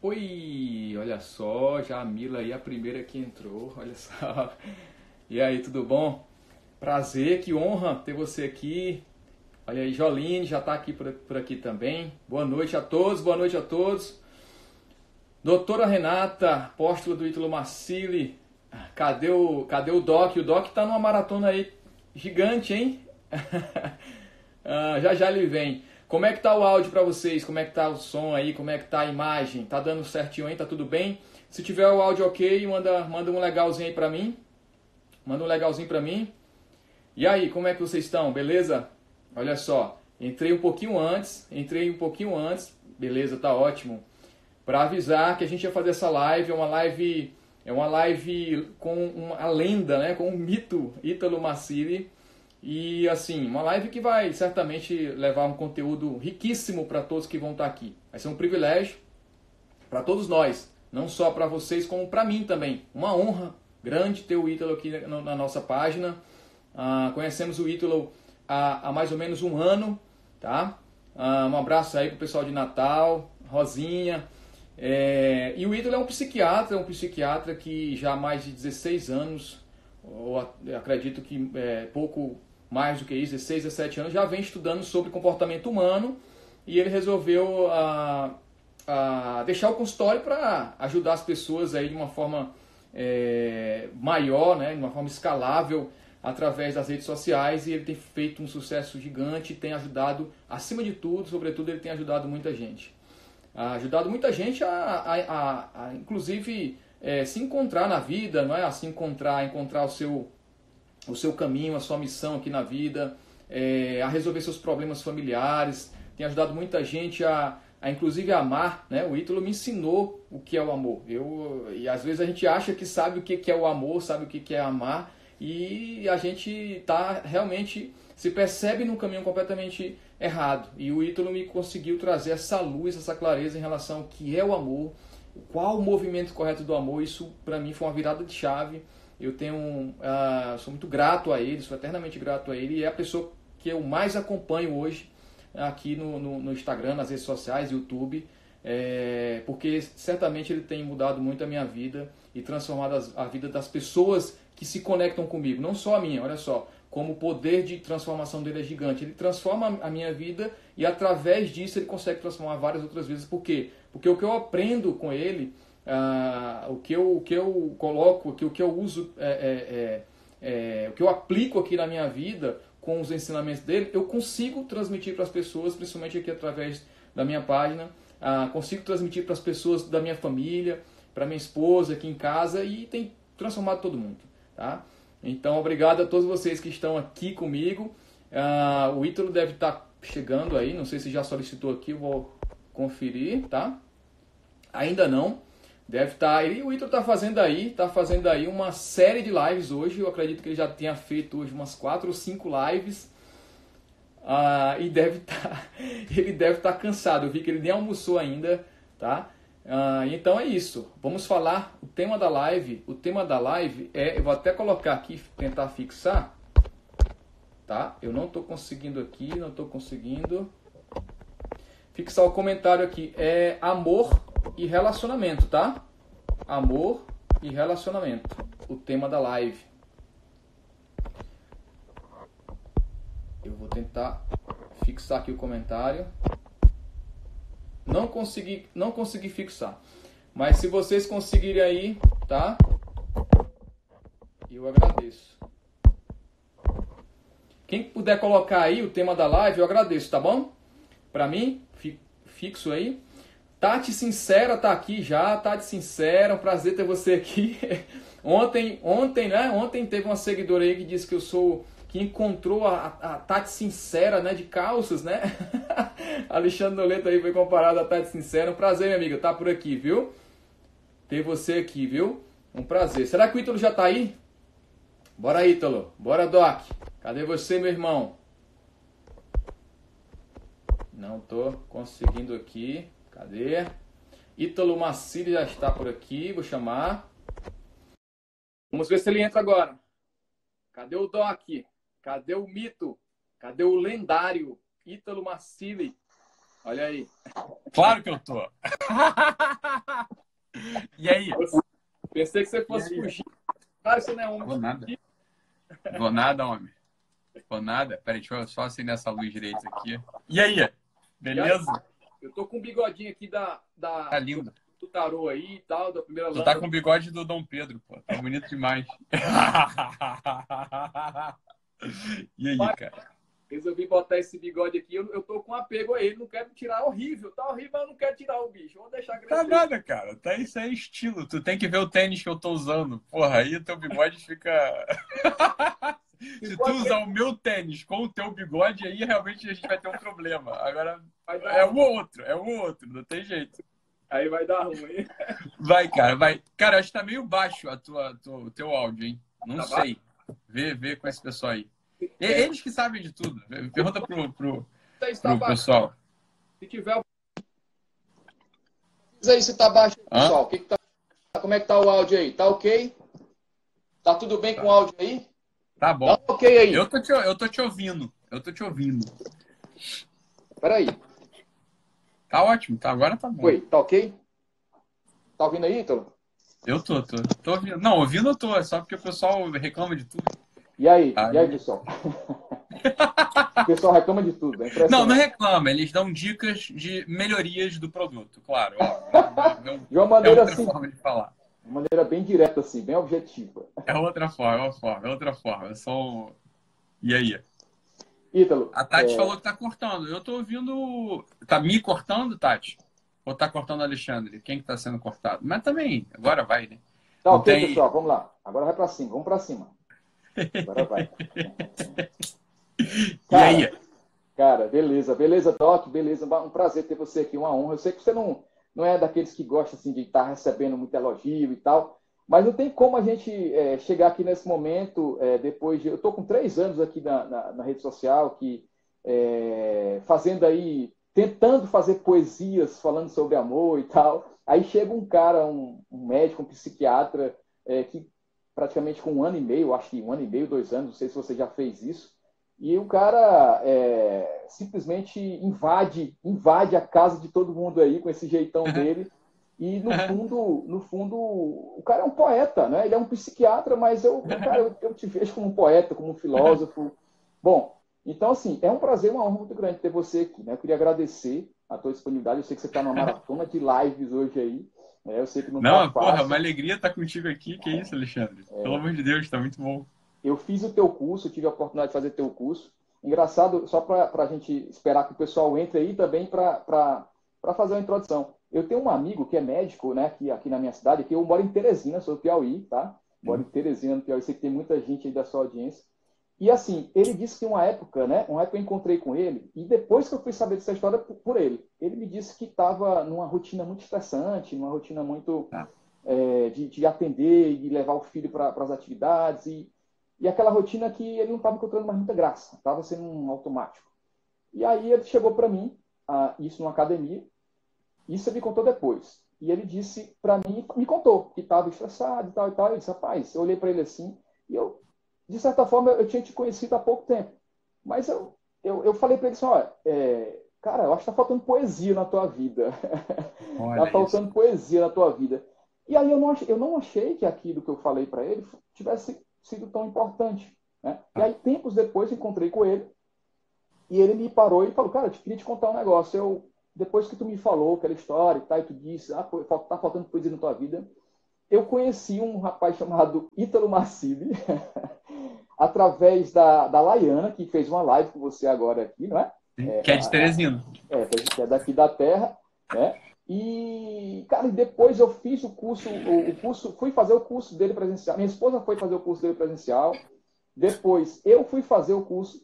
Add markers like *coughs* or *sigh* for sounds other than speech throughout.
Oi, olha só, já a Mila aí, a primeira que entrou, *laughs* olha só. E aí, tudo bom? Prazer, que honra ter você aqui. Olha aí, Joline já está aqui por, por aqui também. Boa noite a todos, boa noite a todos. Doutora Renata, apóstola do Ítalo Marcili. Cadê o, cadê o Doc? O Doc está numa maratona aí gigante, hein? *laughs* ah, já já ele vem. Como é que tá o áudio para vocês? Como é que tá o som aí? Como é que tá a imagem? Tá dando certinho aí? Tá tudo bem? Se tiver o áudio ok, manda, manda um legalzinho aí para mim. Manda um legalzinho para mim. E aí, como é que vocês estão? Beleza? Olha só, entrei um pouquinho antes, entrei um pouquinho antes. Beleza, tá ótimo. Para avisar que a gente ia fazer essa live, é uma live, é uma live com uma lenda, né, com um mito Ítalo Massili e assim, uma live que vai certamente levar um conteúdo riquíssimo para todos que vão estar tá aqui. Vai ser um privilégio para todos nós, não só para vocês, como para mim também. Uma honra grande ter o Ítalo aqui na nossa página. Uh, conhecemos o Ítalo há, há, mais ou menos um ano, tá? Uh, um abraço aí pro pessoal de Natal, Rosinha. É, e o Ítalo é um psiquiatra, um psiquiatra que já há mais de 16 anos, ou acredito que é, pouco mais do que isso, 16, 17 anos, já vem estudando sobre comportamento humano e ele resolveu a, a deixar o consultório para ajudar as pessoas aí de uma forma é, maior, né, de uma forma escalável através das redes sociais e ele tem feito um sucesso gigante, tem ajudado, acima de tudo, sobretudo, ele tem ajudado muita gente. ajudado muita gente a, a, a, a inclusive, é, se encontrar na vida, não é? A se encontrar, encontrar o seu o seu caminho, a sua missão aqui na vida, é, a resolver seus problemas familiares, tem ajudado muita gente a, a inclusive amar, né? O Ítalo me ensinou o que é o amor. Eu, e às vezes a gente acha que sabe o que é o amor, sabe o que é amar, e a gente está realmente se percebe num caminho completamente errado. E o Ítalo me conseguiu trazer essa luz, essa clareza em relação ao que é o amor, qual o movimento correto do amor. Isso para mim foi uma virada de chave eu tenho, uh, sou muito grato a ele, sou eternamente grato a ele e é a pessoa que eu mais acompanho hoje aqui no, no, no Instagram, nas redes sociais, YouTube, é, porque certamente ele tem mudado muito a minha vida e transformado as, a vida das pessoas que se conectam comigo, não só a minha, olha só, como o poder de transformação dele é gigante. Ele transforma a minha vida e através disso ele consegue transformar várias outras vidas. Por quê? Porque o que eu aprendo com ele ah, o, que eu, o que eu coloco, o que eu uso, é, é, é, é, o que eu aplico aqui na minha vida com os ensinamentos dele, eu consigo transmitir para as pessoas, principalmente aqui através da minha página, ah, consigo transmitir para as pessoas da minha família, para minha esposa aqui em casa e tem transformado todo mundo. Tá? Então, obrigado a todos vocês que estão aqui comigo. Ah, o Ítalo deve estar tá chegando aí, não sei se já solicitou aqui, vou conferir, tá? Ainda não. Deve estar. Tá, e o Ítalo está fazendo aí, está fazendo aí uma série de lives hoje. Eu acredito que ele já tenha feito hoje umas quatro ou cinco lives. Ah, e deve estar. Tá, *laughs* ele deve estar tá cansado. Eu vi que ele nem almoçou ainda, tá? Ah, então é isso. Vamos falar o tema da live. O tema da live é. Eu vou até colocar aqui, tentar fixar. Tá? Eu não estou conseguindo aqui, não estou conseguindo. Fixar o comentário aqui. É amor e relacionamento, tá? Amor e relacionamento. O tema da live. Eu vou tentar fixar aqui o comentário. Não consegui, não consegui fixar. Mas se vocês conseguirem aí, tá? Eu agradeço. Quem puder colocar aí o tema da live, eu agradeço, tá bom? Para mim, fixo aí. Tati Sincera tá aqui já, Tati Sincera, um prazer ter você aqui. *laughs* ontem, ontem, né? Ontem teve uma seguidora aí que disse que eu sou que encontrou a, a Tati Sincera, né, de calças, né? *laughs* Alexandre Noleto aí foi comparado a Tati Sincera. Um prazer, minha amiga, tá por aqui, viu? Ter você aqui, viu? Um prazer. Será que o Ítalo já tá aí? Bora, Ítalo. Bora, Doc. Cadê você, meu irmão? Não tô conseguindo aqui. Cadê? Ítalo Macili já está por aqui, vou chamar. Vamos ver se ele entra agora. Cadê o Doc? Cadê o mito? Cadê o lendário Ítalo Macili? Olha aí. Claro que eu tô. *laughs* e aí? Pensei que você fosse fugir. Cara, você não é homem. Vou nada. Vou nada, homem. Vou nada. Peraí, deixa eu só acender essa luz direita aqui. E aí? Beleza? Eu tô com o bigodinho aqui da, da, Tá lindo. do tarô aí e tal, da primeira Tu tá com o bigode do Dom Pedro, pô. Tá bonito demais. *laughs* e aí, cara? Resolvi botar esse bigode aqui. Eu, eu tô com apego a ele, não quero tirar. Horrível, tá horrível, mas eu não quero tirar o bicho. Vou deixar Tá crescer. nada, cara. Tá, isso é estilo. Tu tem que ver o tênis que eu tô usando. Porra, aí teu bigode fica. *laughs* Se tu usar o meu tênis com o teu bigode, aí realmente a gente vai ter um problema. Agora, é o outro, é o outro, não tem jeito. Aí vai dar ruim. Vai, cara, vai. Cara, acho que tá meio baixo a tua, tua- o teu áudio, hein? Não Tá sei. Vê, vê com esse pessoal aí. E- Eles que sabem de tudo. Pergunta pro, pro, Isso tá pro pessoal. Se tiver. Diz aí se tá baixo, pessoal. Que que tá... Como é que tá o áudio aí? Tá ok? Tá tudo bem com o áudio aí? Tá Tá bom. ok aí. Eu tô te, eu tô te ouvindo. Eu tô te ouvindo. Peraí. Tá ótimo, tá? Agora tá bom. Oi, tá ok? Tá ouvindo aí, Ítalo? Eu tô, tô, tô ouvindo. Não, ouvindo eu tô, é só porque o pessoal reclama de tudo. E aí? Aí. E aí, pessoal? *laughs* o pessoal reclama de tudo. É Não, não reclama, eles dão dicas de melhorias do produto, claro. ó. Não- *laughs* De uma É maneira outra assim, forma de falar. De maneira bem direta, assim, bem objetiva. É outra forma, é outra forma, é outra forma. É só um... E aí? Ítalo, A Tati é, falou que tá cortando. Eu tô ouvindo. Tá me cortando, Tati? Ou tá cortando o Alexandre? Quem que tá sendo cortado? Mas também, agora vai, né? tá ok, tem- pessoal, vamos lá. Agora vai pra cima, vamos pra cima. Agora vai. *laughs* E Cara, aí? Cara, beleza, beleza, Doc, beleza. Um prazer ter você aqui, uma honra. Eu sei que você não, não é daqueles que gosta assim, de estar recebendo muito elogio e tal, mas não tem como a gente é, chegar aqui nesse momento, é, depois de. Eu estou com três anos aqui na, na, na rede social, que é, fazendo aí, tentando fazer poesias falando sobre amor e tal. Aí chega um cara, um, um médico, um psiquiatra, é, que praticamente com um ano e meio, acho que um ano e meio, dois anos, não sei se você já fez isso. E o cara é, simplesmente invade, invade a casa de todo mundo aí com esse jeitão *laughs* dele. E no *laughs* fundo, no fundo, o cara é um poeta, né? Ele é um psiquiatra, mas eu, cara, eu, eu te vejo como um poeta, como um filósofo. *laughs* Bom, então assim, é um prazer, uma honra muito grande ter você aqui, né? Eu queria agradecer a tua disponibilidade. Eu sei que você está numa maratona de lives hoje aí. Né? Eu sei que não, Não, tá porra, fácil. uma alegria estar contigo aqui. Que isso, Alexandre? É. Pelo amor de Deus, tá muito bom. Eu fiz o teu curso, tive a oportunidade de fazer teu curso. Engraçado, só para a gente esperar que o pessoal entre aí também para fazer uma introdução. Eu tenho um amigo que é médico, né, aqui, aqui na minha cidade, que eu moro em Teresina, sou do Piauí, tá? Moro em Teresina, no Piauí, sei que tem muita gente aí da sua audiência. E assim, ele disse que uma época, né, uma época eu encontrei com ele, e depois que eu fui saber dessa história por, ele, ele me disse que estava numa rotina muito estressante, numa rotina muito Tá. é, de, de atender e levar o filho para as atividades, e, e aquela rotina que ele não estava encontrando mais muita graça, estava sendo um automático. E aí ele chegou para mim, ah, isso numa academia, isso ele me contou depois. E ele disse para mim, me contou que estava estressado e tal e tal. Eu disse, rapaz, eu olhei para ele assim, e eu, de certa forma, eu tinha te conhecido há pouco tempo. Mas eu, eu, eu falei para ele assim, olha, é, cara, eu acho que está faltando poesia na tua vida. *laughs* Tá isso. faltando poesia na tua vida. E aí eu não achei, eu não achei que aquilo que eu falei para ele tivesse sido tão importante. Né? E aí, tempos depois, encontrei com ele e ele me parou e falou, cara, eu queria te contar um negócio. Eu, depois que tu me falou aquela história e tal, e tu disse, ah, tá faltando poesia na tua vida, eu conheci um rapaz chamado Ítalo Marcili, *laughs* através da, da Laiana, que fez uma live com você agora aqui, não é? Que é de Teresina. É, é daqui da Terra, né? E, cara, depois eu fiz o curso, o, o curso, fui fazer o curso dele presencial. Minha esposa foi fazer o curso dele presencial. Depois eu fui fazer o curso,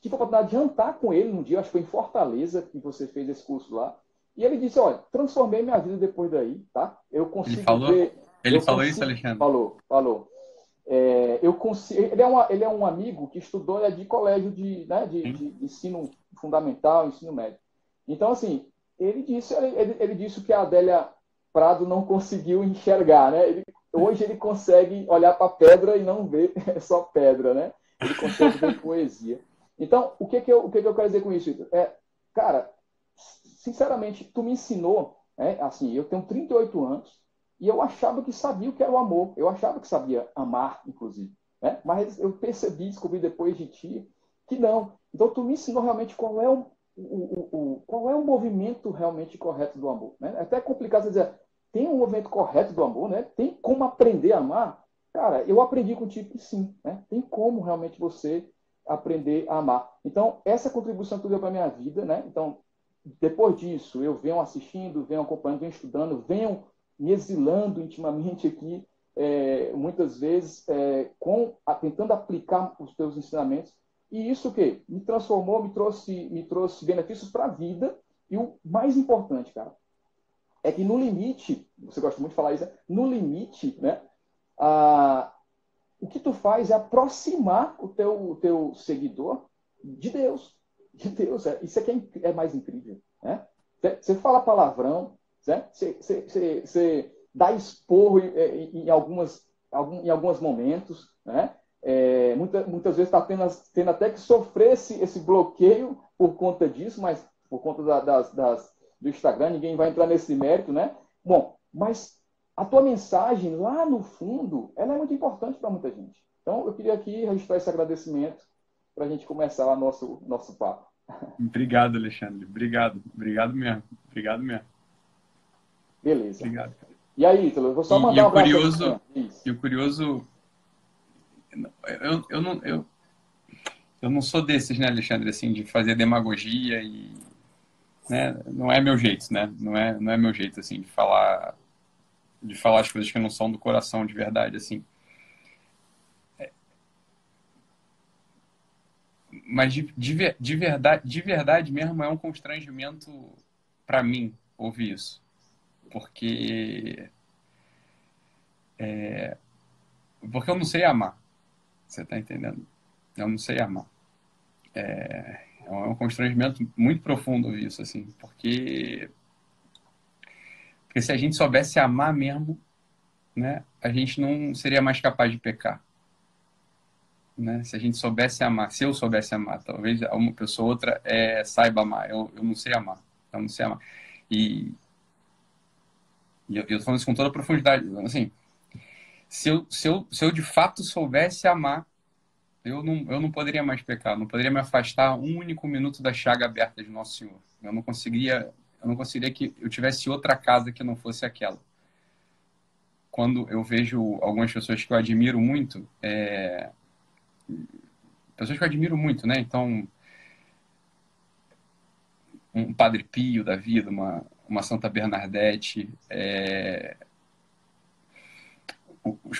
tive a oportunidade de jantar com ele num dia, acho que foi em Fortaleza que você fez esse curso lá. E ele disse, olha, transformei minha vida depois daí, tá? Eu consigo falou? ver... Ele falou consigo- isso, Alexandre? Falou, falou. É, eu consigo, ele, é uma, ele é um amigo que estudou ele é de colégio de, né, de, de ensino fundamental, ensino médio. Então, assim, ele disse, ele, ele disse que a Adélia Prado não conseguiu enxergar, né? Ele, hoje ele consegue olhar para a pedra e não ver *laughs* só pedra, né? Ele consegue ver *laughs* poesia. Então, o que que eu, o que que eu quero dizer com isso? É, cara, sinceramente, tu me ensinou, né? assim, eu tenho 38 anos e eu achava que sabia o que era o amor, eu achava que sabia amar, inclusive, né? mas eu percebi, descobri depois de ti, que não. Então, tu me ensinou realmente qual é o, o, o, qual é o movimento realmente correto do amor. Né? É até complicado dizer, tem um movimento correto do amor, né? tem como aprender a amar? Cara, eu aprendi contigo que sim, né? tem como realmente você aprender a amar. Então, essa contribuição que tu deu para minha vida, né? Então, depois disso, eu venho assistindo, venho acompanhando, venho estudando, venho me exilando intimamente aqui, é, muitas vezes, é, com, a, tentando aplicar os teus ensinamentos. E isso o quê? Me transformou, me trouxe, me trouxe benefícios para a vida. E o mais importante, cara, é que no limite, você gosta muito de falar isso, né? no limite, né? A, o que tu faz é aproximar o teu, o teu seguidor de Deus. De Deus. É, isso aqui é, é mais incrível. Né? Você fala palavrão, né? você, você, você, você dá esporro em, em, algumas, em alguns momentos. Né? É, muita, muitas vezes está tendo, tendo, até que sofrer esse, esse bloqueio por conta disso, mas por conta da, das, das, do Instagram, ninguém vai entrar nesse mérito, né? Bom, mas a tua mensagem lá no fundo, ela é muito importante para muita gente. Então, eu queria aqui registrar esse agradecimento para a gente começar o nosso, nosso papo. Obrigado, Alexandre. Obrigado. Obrigado mesmo. Obrigado mesmo. Beleza. Obrigado. E aí, Ítalo, eu vou só mandar e, e um o curioso, E o curioso... Eu, eu, não, eu, eu não sou desses, né, Alexandre, assim, de fazer demagogia e... Né, não é meu jeito, né? Não é, não é meu jeito, assim, de falar de falar as coisas que não são do coração de verdade, assim. É... Mas de, de, de, verdade, de verdade mesmo é um constrangimento para mim ouvir isso. Porque. É... Porque eu não sei amar. Você tá entendendo? Eu não sei amar. É, é um constrangimento muito profundo isso, assim, porque porque se a gente soubesse amar mesmo, né, a gente não seria mais capaz de pecar. Né? Se a gente soubesse amar, se eu soubesse amar, talvez uma pessoa ou outra é, saiba amar. Eu, eu não sei amar. Eu não sei amar. E, e eu, estou falando isso com toda a profundidade. Assim, se eu, se, eu, se eu de fato soubesse amar, eu não, eu não poderia mais pecar. não poderia me afastar um único minuto da chaga aberta de Nosso Senhor. Eu não conseguiria eu não conseguiria que eu tivesse outra casa que não fosse aquela. Quando eu vejo algumas pessoas que eu admiro muito, é... pessoas que eu admiro muito, né? Então, um Padre Pio da vida, uma, uma Santa Bernadette, é...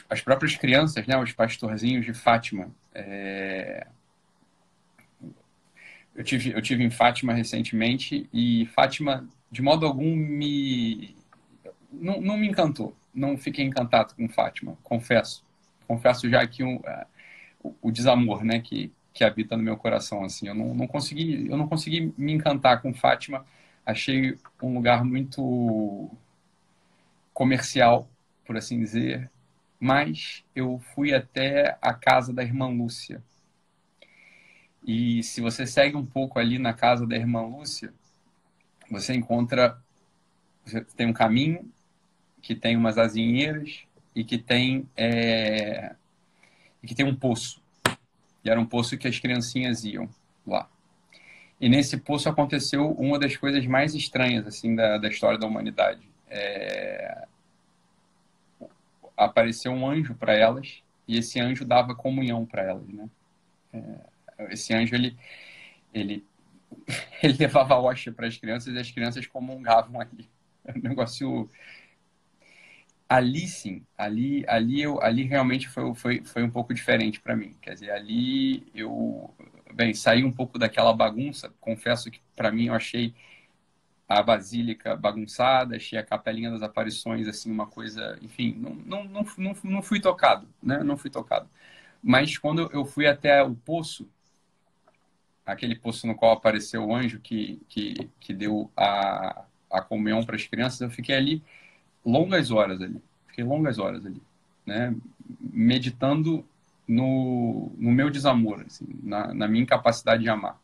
as próprias crianças, né? Os pastorzinhos de Fátima. É eu tive, eu tive em Fátima recentemente e Fátima, de modo algum, me. Não, não me encantou. Não fiquei encantado com Fátima, confesso. Confesso já que uh, o, o desamor né, que, que habita no meu coração. assim Eu não, não, consegui, eu não consegui me encantar com Fátima. Achei um lugar muito comercial, por assim dizer. Mas eu fui até a casa da irmã Lúcia, e se você segue um pouco ali na casa da irmã Lúcia, você encontra. Tem um caminho que tem umas azinheiras e que tem, é, e que tem um poço. E era um poço que as criancinhas iam lá. E nesse poço aconteceu uma das coisas mais estranhas assim da, da história da humanidade. É... Apareceu um anjo para elas e esse anjo dava comunhão para elas, né? É esse anjo, ele, ele, *laughs* ele levava hóstia para as crianças e as crianças comungavam ali. É negócio... Ali sim, ali, ali, eu, ali realmente foi, foi, foi um pouco diferente para mim. Quer dizer, ali eu, bem, saí um pouco daquela bagunça. Confesso que para mim eu achei a basílica bagunçada, achei a capelinha das aparições assim uma coisa, enfim, não, não, não, não, não fui tocado, né? Não fui tocado. Mas quando eu fui até o poço, aquele poço no qual apareceu o anjo que, que, que deu a, a comunhão para as crianças, eu fiquei ali longas horas ali, fiquei longas horas ali, né, meditando no, no meu desamor, assim, na, na minha incapacidade de amar,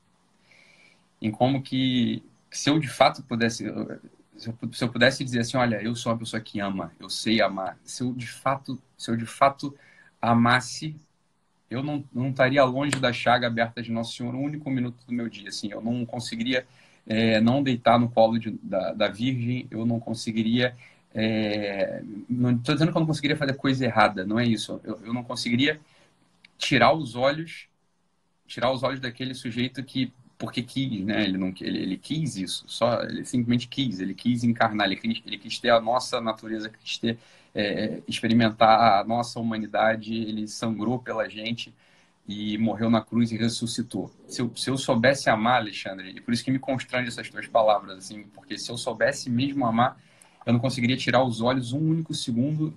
em como que se eu de fato pudesse, se eu, se eu pudesse dizer assim, olha, eu sou uma pessoa que ama, eu sei amar. Se eu de fato, se eu de fato amasse, eu não, não estaria longe da chaga aberta de Nosso Senhor um único minuto do meu dia. Assim, eu não conseguiria é, não deitar no colo de, da, da Virgem, eu não conseguiria. É, não estou dizendo que eu não conseguiria fazer coisa errada, não é isso. Eu, eu não conseguiria tirar os olhos, tirar os olhos daquele sujeito que porque quis, né? Ele não ele, ele quis isso, só ele simplesmente quis, ele quis encarnar, ele quis, ele quis ter a nossa natureza, quis ter é, experimentar a nossa humanidade, ele sangrou pela gente e morreu na cruz e ressuscitou. Se eu, se eu soubesse amar, Alexandre, e por isso que me constrange essas tuas palavras, assim, porque se eu soubesse mesmo amar, eu não conseguiria tirar os olhos um único segundo,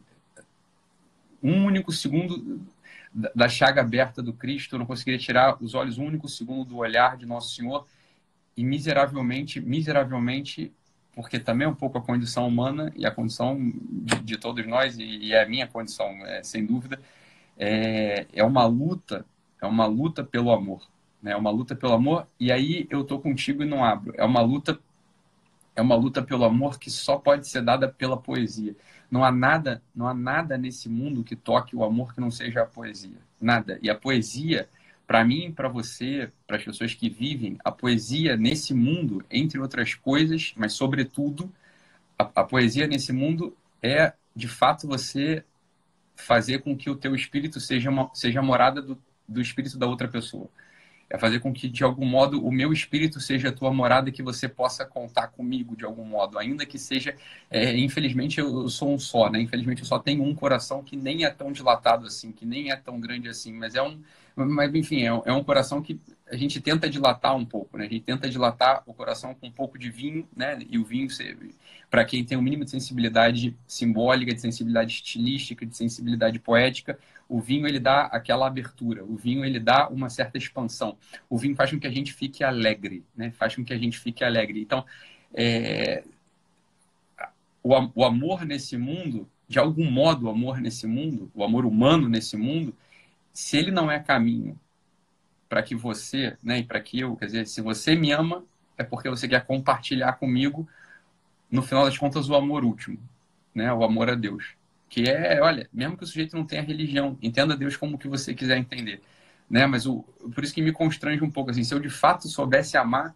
um único segundo da chaga aberta do Cristo, não conseguiria tirar os olhos um único segundo do olhar de Nosso Senhor e miseravelmente, miseravelmente, porque também é um pouco a condição humana e a condição de, de todos nós e, é a minha condição, é, sem dúvida, é, é uma luta, é uma luta pelo amor, né? É uma luta pelo amor e aí eu tô contigo e não abro. É uma luta, é uma luta pelo amor que só pode ser dada pela poesia. Não há nada, não há nada nesse mundo que toque o amor que não seja a poesia. Nada. E a poesia, para mim, para você, para as pessoas que vivem, a poesia nesse mundo, entre outras coisas, mas sobretudo, a, a poesia nesse mundo é, de fato, você fazer com que o teu espírito seja uma, seja morada do, do espírito da outra pessoa é fazer com que, de algum modo, o meu espírito seja a tua morada e que você possa contar comigo de algum modo, ainda que seja, é, infelizmente, eu, sou um só, né? Infelizmente, eu só tenho um coração que nem é tão dilatado assim, que nem é tão grande assim, mas é um, mas enfim, é é um coração que a gente tenta dilatar um pouco, né? A gente tenta dilatar o coração com um pouco de vinho, né? E o vinho para quem tem o um mínimo de sensibilidade simbólica, de sensibilidade estilística, de sensibilidade poética, o vinho ele dá aquela abertura, o vinho ele dá uma certa expansão. O vinho faz com que a gente fique alegre, né? Faz com que a gente fique alegre. Então, é... o, o amor nesse mundo, de algum modo, o amor nesse mundo, o amor humano nesse mundo, se ele não é caminho para que você, né, e para que eu, quer dizer, se você me ama, é porque você quer compartilhar comigo, no final das contas, o amor último, né, o amor a Deus que é, olha, mesmo que o sujeito não tenha religião, entenda Deus como que você quiser entender, né? Mas o, por isso que me constrange um pouco assim, se eu de fato soubesse amar,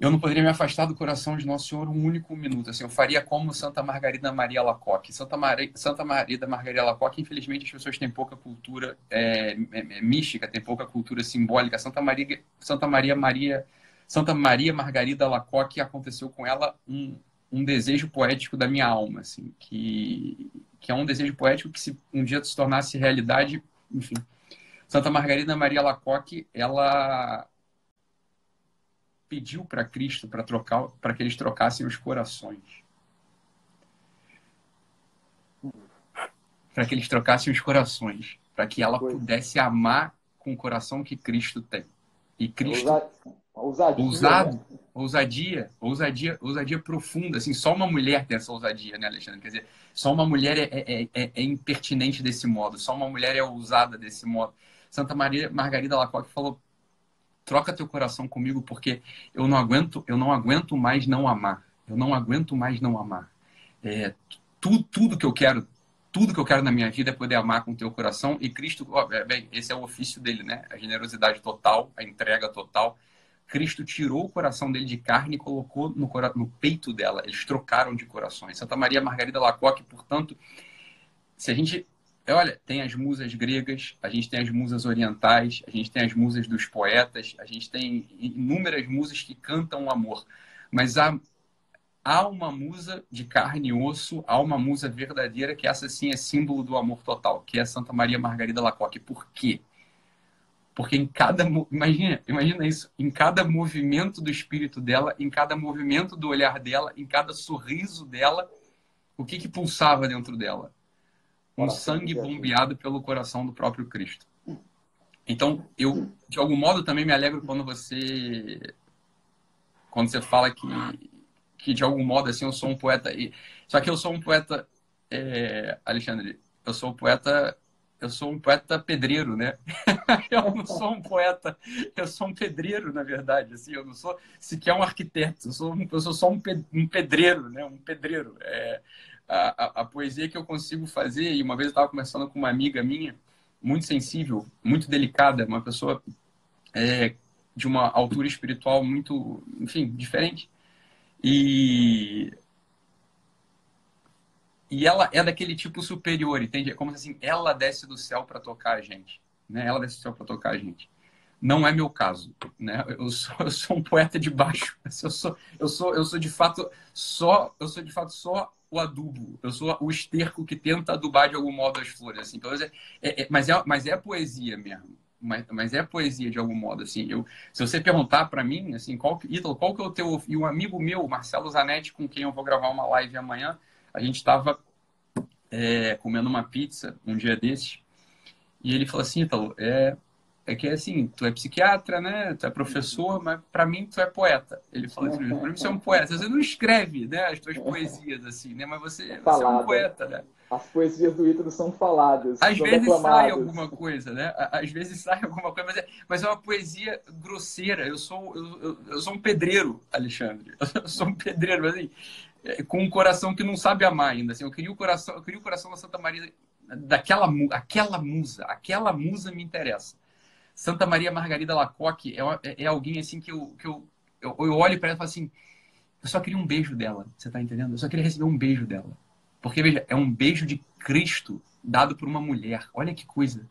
eu não poderia me afastar do coração de Nosso Senhor um único minuto. Assim, eu faria como Santa Margarida Maria Lacoque. Santa, Maria, Santa Maria Margarida Lacoque, infelizmente, as pessoas têm pouca cultura é, é, é, mística, têm pouca cultura simbólica. Santa Maria, Santa Maria Maria, Santa Maria Margarida Lacoque aconteceu com ela um, um desejo poético da minha alma, assim, que, que é um desejo poético que se um dia se tornasse realidade, enfim. Santa Margarida Maria Lacoque, ela pediu para Cristo para trocar, para que eles trocassem os corações. Para que eles trocassem os corações, para que ela pudesse amar com o coração que Cristo tem. E Cristo ousadia, ousado, né? ousadia, ousadia, ousadia profunda, assim, só uma mulher tem essa ousadia, né, Alexandre? Quer dizer, só uma mulher é, é, é, é impertinente desse modo, só uma mulher é ousada desse modo. Santa Maria Margarida Lacoque falou: troca teu coração comigo porque eu não aguento, eu não aguento mais não amar. Eu não aguento mais não amar. É, tudo, tudo que eu quero, tudo que eu quero na minha vida é poder amar com teu coração e Cristo, ó, bem, esse é o ofício dele, né? A generosidade total, a entrega total. Cristo tirou o coração dele de carne e colocou no, no peito dela. Eles trocaram de corações. Santa Maria Margarida Lacoque, portanto, se a gente olha, tem as musas gregas, a gente tem as musas orientais, a gente tem as musas dos poetas, a gente tem inúmeras musas que cantam o amor. Mas há, há uma musa de carne e osso, há uma musa verdadeira que essa sim é símbolo do amor total, que é Santa Maria Margarida Lacoque. Por quê? Porque em cada. Imagina, imagina isso. Em cada movimento do espírito dela, em cada movimento do olhar dela, em cada sorriso dela, o que, que pulsava dentro dela? Um sangue bombeado pelo coração do próprio Cristo. Então, eu, de algum modo, também me alegro quando você. Quando você fala que, que de algum modo, assim, eu sou um poeta. E, só que eu sou um poeta, é, Alexandre, eu sou um poeta eu sou um poeta pedreiro, né? *laughs* eu não sou um poeta, eu sou um pedreiro, na verdade. Assim, eu não sou sequer um arquiteto, eu sou, eu sou só um, pedreiro, né? Um pedreiro. É, a, a, a, poesia que eu consigo fazer, e uma vez eu estava conversando com uma amiga minha, muito sensível, muito delicada, uma pessoa é, de uma altura espiritual muito, enfim, diferente. E e ela é daquele tipo superior, entende? É como assim, ela desce do céu para tocar a gente, né? Ela desce do céu para tocar a gente. Não é meu caso, né? Eu sou, eu sou um poeta de baixo. Eu sou, eu sou, eu sou de fato só, eu sou de fato só o adubo. Eu sou o esterco que tenta adubar de algum modo as flores, assim. Então, é, é, é, mas é, mas é poesia mesmo. Mas, mas é poesia de algum modo, assim. Eu, se você perguntar para mim, assim, qual, Ítalo, qual que é o teu e um amigo meu, Marcelo Zanetti, com quem eu vou gravar uma live amanhã, a gente estava é, comendo uma pizza um dia desses e ele falou assim, Ítalo, é, é que assim, tu é psiquiatra, né? Tu é professor, mas para mim tu é poeta. Ele falou assim, para mim você é um poeta. Você não escreve, né, as tuas poesias assim, né? Mas você, você é um poeta, né? As poesias do Ítalo são faladas. Às são vezes reclamadas. sai alguma coisa, né? Às vezes sai alguma coisa, mas é, mas é uma poesia grosseira. Eu sou, eu, eu, eu sou um pedreiro, Alexandre. *laughs* Eu sou um pedreiro, mas assim, é, com um coração que não sabe amar ainda. Assim, eu queria o coração, eu queria o coração da Santa Maria, daquela aquela musa, aquela musa me interessa. Santa Maria Margarida Lacoque é, é, é alguém assim que eu, que eu, eu, eu olho para ela e falo assim, eu só queria um beijo dela, você tá entendendo? Eu só queria receber um beijo dela. Porque, veja, é um beijo de Cristo dado por uma mulher. Olha que coisa.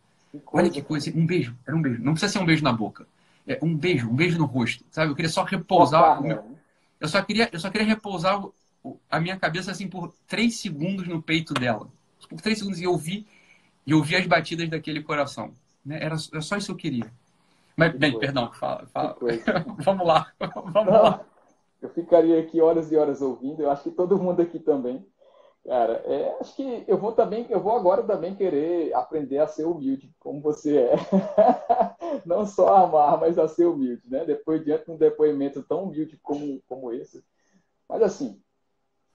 Olha que coisa. Um beijo. Era um beijo. Não precisa ser um beijo na boca. É um beijo, um beijo no rosto. Sabe? Eu queria só repousar. Meu... Eu, só queria, eu só queria repousar a minha cabeça assim por três segundos no peito dela. Por três segundos e ouvir, e ouvir as batidas daquele coração. Né? Era, era só isso que eu queria. Mas, bem, coisa. perdão, fala. fala. *laughs* Vamos lá. *laughs* Vamos Não, lá. Eu ficaria aqui horas e horas ouvindo. Eu acho que todo mundo aqui também. Cara, é, acho que eu vou também, eu vou agora também querer aprender a ser humilde, como você é. *laughs* Não só amar, mas a ser humilde, né? Depois diante de um depoimento tão humilde como, como esse. Mas assim,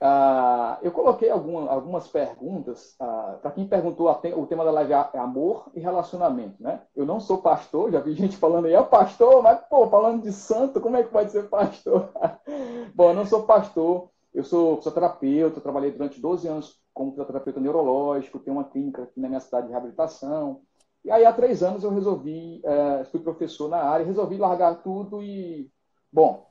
uh, eu coloquei alguma, algumas perguntas uh, para quem perguntou o tema da live é amor e relacionamento, né? Eu não sou pastor, já vi *laughs* gente falando aí, é pastor, mas pô, falando de santo, como é que pode ser pastor? *laughs* Bom, eu não sou pastor. Eu sou fisioterapeuta, trabalhei durante 12 anos como fisioterapeuta neurológico, tenho uma clínica aqui na minha cidade de reabilitação. E aí, há três anos, eu resolvi, é, fui professor na área, resolvi largar tudo e, bom,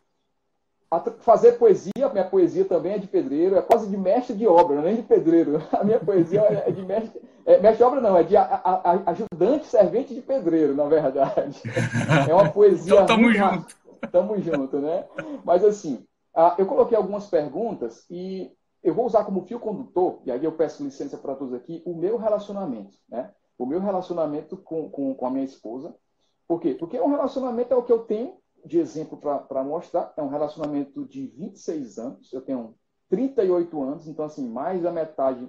fazer poesia, minha poesia também é de pedreiro, é quase de mestre de obra, não é nem de pedreiro. *laughs* A minha poesia é de mestre, é, mestre de obra não, é de a, a, a, ajudante servente de pedreiro, na verdade. *laughs* É uma poesia. então, tamo junto. Tamo junto, né? Mas assim, ah, eu coloquei algumas perguntas e eu vou usar como fio condutor, e aí eu peço licença para todos aqui, o meu relacionamento, né? O meu relacionamento com, com, com a minha esposa. Por quê? Porque um relacionamento é o que eu tenho de exemplo para mostrar. É um relacionamento de 26 anos. Eu tenho 38 anos, então, assim, mais da metade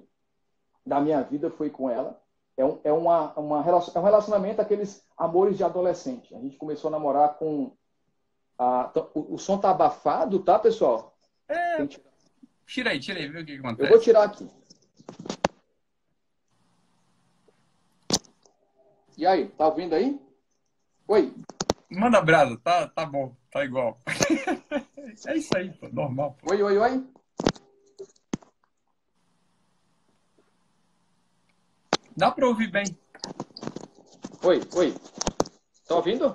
da minha vida foi com ela. É um, é uma, uma, é um relacionamento, aqueles amores de adolescente. A gente começou a namorar com ah, então, o, o, som tá abafado, tá, pessoal? É. Tira aí, tira aí, vê o que, que acontece. Eu vou tirar aqui. E aí, tá ouvindo aí? Oi. Manda brasa, tá, tá bom, tá igual. *laughs* é isso aí, pô, normal. Pô. Oi, oi, oi. Dá pra ouvir bem. Oi, oi. Tá ouvindo?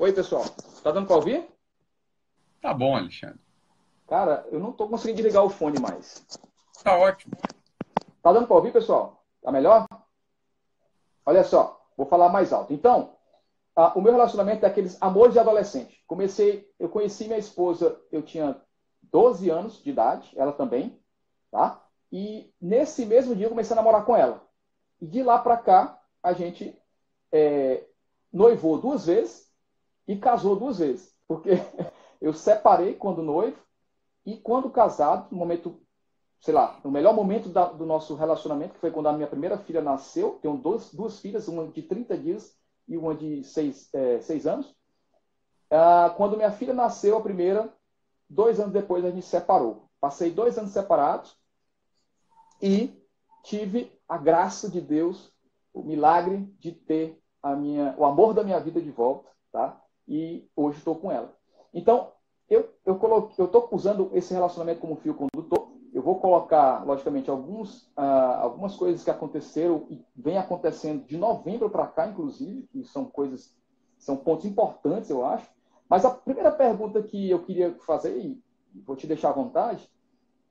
Oi, pessoal. Tá dando para ouvir? Tá bom, Alexandre. Cara, eu não tô conseguindo desligar o fone mais. Tá ótimo. Tá dando para ouvir, pessoal? Tá melhor? Olha só, vou falar mais alto. Então, o meu relacionamento é aqueles amores de adolescente. Comecei, eu conheci minha esposa, eu tinha 12 anos de idade, ela também, tá? E nesse mesmo dia eu comecei a namorar com ela. E de lá para cá, a gente é, noivou duas vezes e casou duas vezes. Porque *laughs* eu separei quando noivo e quando casado, no momento, sei lá, no melhor momento da, do nosso relacionamento, que foi quando a minha primeira filha nasceu. Tenho duas, duas filhas, uma de 30 dias e uma de 6, é, seis anos. Ah, quando minha filha nasceu, a primeira, dois anos depois a gente separou. Passei dois anos separados e tive a graça de Deus o milagre de ter a minha, o amor da minha vida de volta, tá? E hoje estou com ela. Então, eu eu eu estou usando esse relacionamento como fio condutor. Eu vou colocar, logicamente, alguns, ah, algumas coisas que aconteceram e vem acontecendo de novembro para cá, inclusive, que são coisas, são pontos importantes, eu acho. Mas a primeira pergunta que eu queria fazer, e vou te deixar à vontade,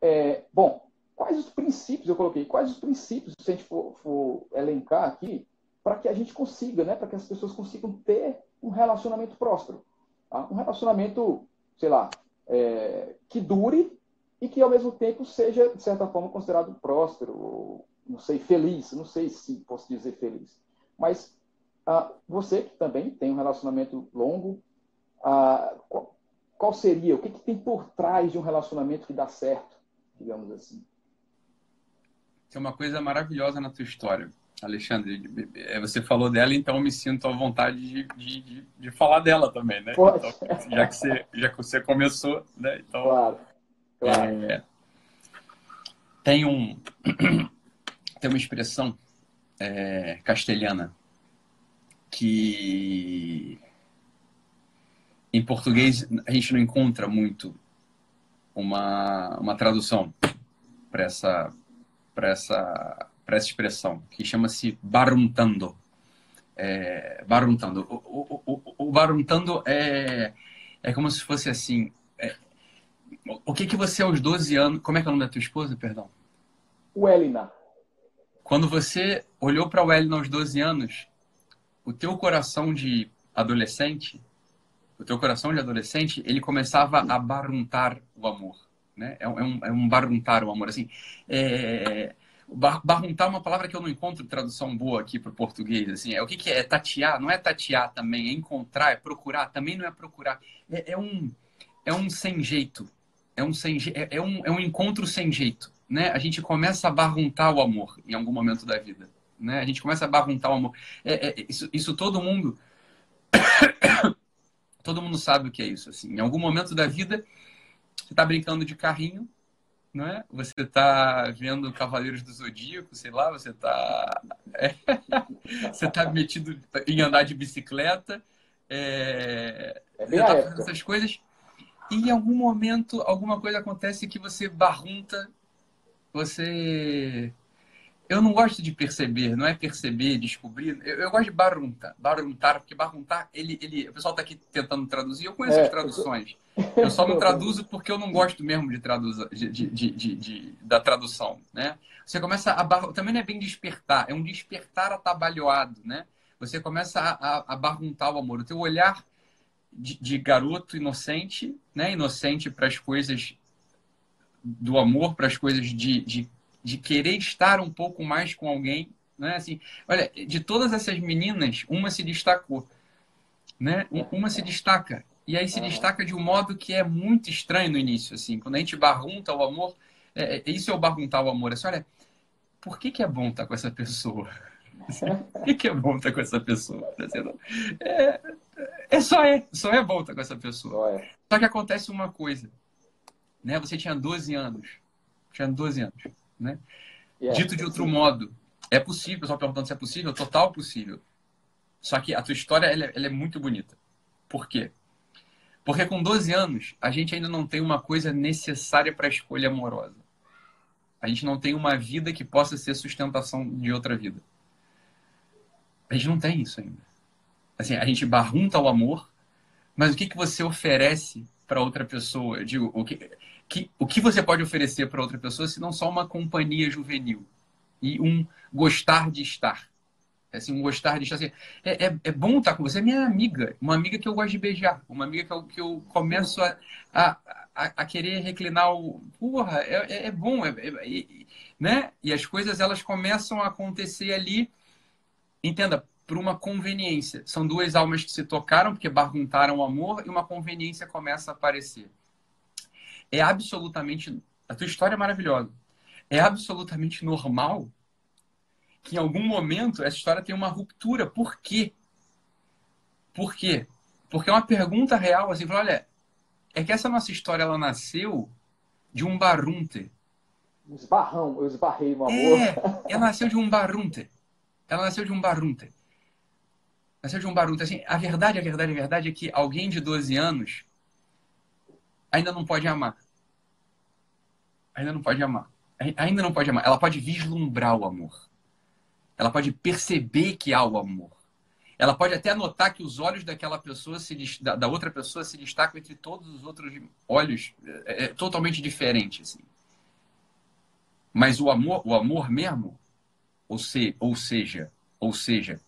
é, bom, quais os princípios, eu coloquei, quais os princípios, se a gente for, for elencar aqui, para que a gente consiga, né, para que as pessoas consigam ter um relacionamento próspero. Tá? Um relacionamento, sei lá, é, que dure e que ao mesmo tempo seja, de certa forma, considerado próspero, ou, não sei, feliz, não sei se posso dizer feliz. Mas ah, você que também tem um relacionamento longo, ah, qual, qual, seria, o que, que tem por trás de um relacionamento que dá certo, digamos assim? Tem uma coisa maravilhosa na tua história, Alexandre. É, você falou dela, então eu me sinto à vontade de, de, de, de falar dela também, né? Então, já, que você, já que você começou, né? Então, claro. Claro. É, tem, um, *clears throat* tem uma expressão é, castelhana que em português a gente não encontra muito uma, uma tradução para essa para essa, para essa expressão, que chama-se baruntando. É, baruntando. O, o, o, o, baruntando é, é como se fosse assim. O que que você aos 12 anos. Como é que é o nome da tua esposa, perdão? Welina. Quando você olhou para o Welina aos 12 anos, o teu coração de adolescente, o teu coração de adolescente, ele começava a baruntar o amor né? É, um, é um é barruntar o amor, assim. É, bar, barruntar é uma palavra que eu não encontro tradução boa aqui para o português, assim. É o que, que é? é tatear? Não é tatear também, é encontrar, é procurar. Também não é procurar. É, é um é um sem jeito. É um sem é, é um é um encontro sem jeito, né? A gente começa a barruntar o amor em algum momento da vida, né? A gente começa a barruntar o amor. É, é isso, isso todo mundo *coughs* todo mundo sabe o que é isso, assim. Em algum momento da vida você está brincando de carrinho, né? Você está vendo Cavaleiros do Zodíaco, sei lá, você está é... *laughs* você tá metido em andar de bicicleta, é... é você tá fazendo essas coisas e em algum momento alguma coisa acontece que você barrunta, você eu não gosto de perceber, não é perceber, descobrir. Eu, eu gosto de baruntar, baruntar, porque baruntar, ele, ele, o pessoal está aqui tentando traduzir. Eu conheço é, as traduções. *laughs* Eu só não traduzo porque eu não gosto mesmo de traduzir, de, de, de, de, da tradução, né? Você começa a bar... também não é bem despertar, é um despertar atabalhoado, né? Você começa a, a, a barruntar o amor. O teu olhar de, de garoto inocente, né? Inocente para as coisas do amor, para as coisas de, de de querer estar um pouco mais com alguém, né? Assim, olha, de todas essas meninas, uma se destacou, né? Uma se destaca e aí se destaca de um modo que é muito estranho no início, assim, quando a gente barrunta o amor, é, é, isso é o barruntar o amor, é assim, olha, por que, que é bom estar com essa pessoa? *laughs* por que, que é bom estar com essa pessoa? Tá é, é só é, só é bom estar com essa pessoa. Só que acontece uma coisa, né? Você tinha 12 anos, tinha 12 anos. Né? Yeah. Dito de outro modo, é possível, o pessoal perguntando se é possível, total possível. Só que a tua história ela, é, ela é muito bonita. Por quê? Porque com 12 anos, a gente ainda não tem uma coisa necessária para a escolha amorosa. A gente não tem uma vida que possa ser sustentação de outra vida. A gente não tem isso ainda. Assim, a gente barrunta o amor, mas o que, que você oferece para outra pessoa? Eu digo, o que, que, o que você pode oferecer para outra pessoa se não só uma companhia juvenil e um gostar de estar. Assim, um gostar de estar. Assim, é, é, é bom estar com você, é minha amiga, uma amiga que eu gosto de beijar, uma amiga que eu, que eu começo a, a, a, a querer reclinar o. Porra, é, é, é bom, é, é né? E as coisas elas começam a acontecer ali, entenda, por uma conveniência. São duas almas que se tocaram porque barruntaram o amor e uma conveniência começa a aparecer é absolutamente. A tua história é maravilhosa. É absolutamente normal que em algum momento essa história tenha uma ruptura. Por quê? Por quê? Porque é uma pergunta real, assim, olha, é que essa nossa história ela nasceu de um barunte. Um esbarrão, eu esbarrei no amor. É, ela nasceu de um barunte. ela nasceu de um barunte. De um barunte. Assim, a verdade, a verdade, a verdade é que alguém de 12 anos ainda não pode amar. Ainda não pode amar. Ainda não pode amar. Ela pode vislumbrar o amor. Ela pode perceber que há o amor. Ela pode até notar que os olhos daquela pessoa, se, da outra pessoa, se destacam entre todos os outros olhos. É, é totalmente diferente. Assim. Mas o amor, o amor mesmo, ou, se, ou seja, ou seja,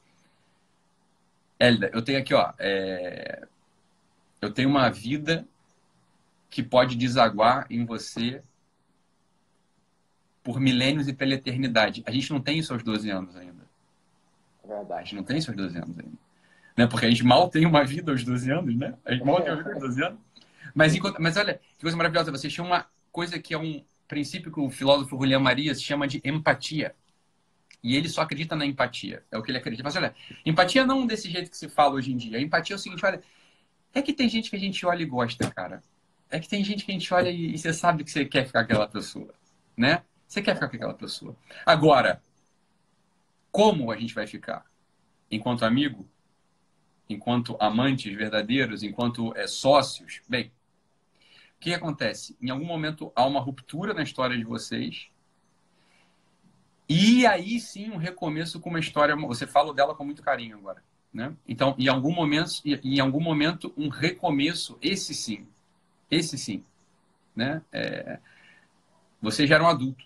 Elida, eu tenho aqui, ó, é, eu tenho uma vida que pode desaguar em você por milênios e pela eternidade. A gente não tem isso aos 12 anos ainda. É verdade. A gente não tem isso aos 12 anos ainda. Né? Porque a gente mal tem uma vida aos 12 anos, né? A gente mal tem uma vida aos 12 anos. Mas, enquanto, mas olha, que coisa maravilhosa. Você tinha uma coisa que é um princípio que o filósofo Julián Marias chama de empatia. E ele só acredita na empatia. É o que ele acredita. Mas olha, empatia não desse jeito que se fala hoje em dia. Empatia é o seguinte, olha, é que tem gente que a gente olha e gosta, cara. É que tem gente que a gente olha e, e você sabe que você quer ficar com aquela pessoa, né? Você quer ficar com aquela pessoa. Agora, como a gente vai ficar? Enquanto amigo? Enquanto amantes verdadeiros? Enquanto é, sócios? Bem, o que acontece? Em algum momento há uma ruptura na história de vocês. E aí sim um recomeço com uma história. Você fala dela com muito carinho agora. Né? Então, em algum momento, em algum momento, um recomeço, esse sim, esse sim, né? É, você já era um adulto,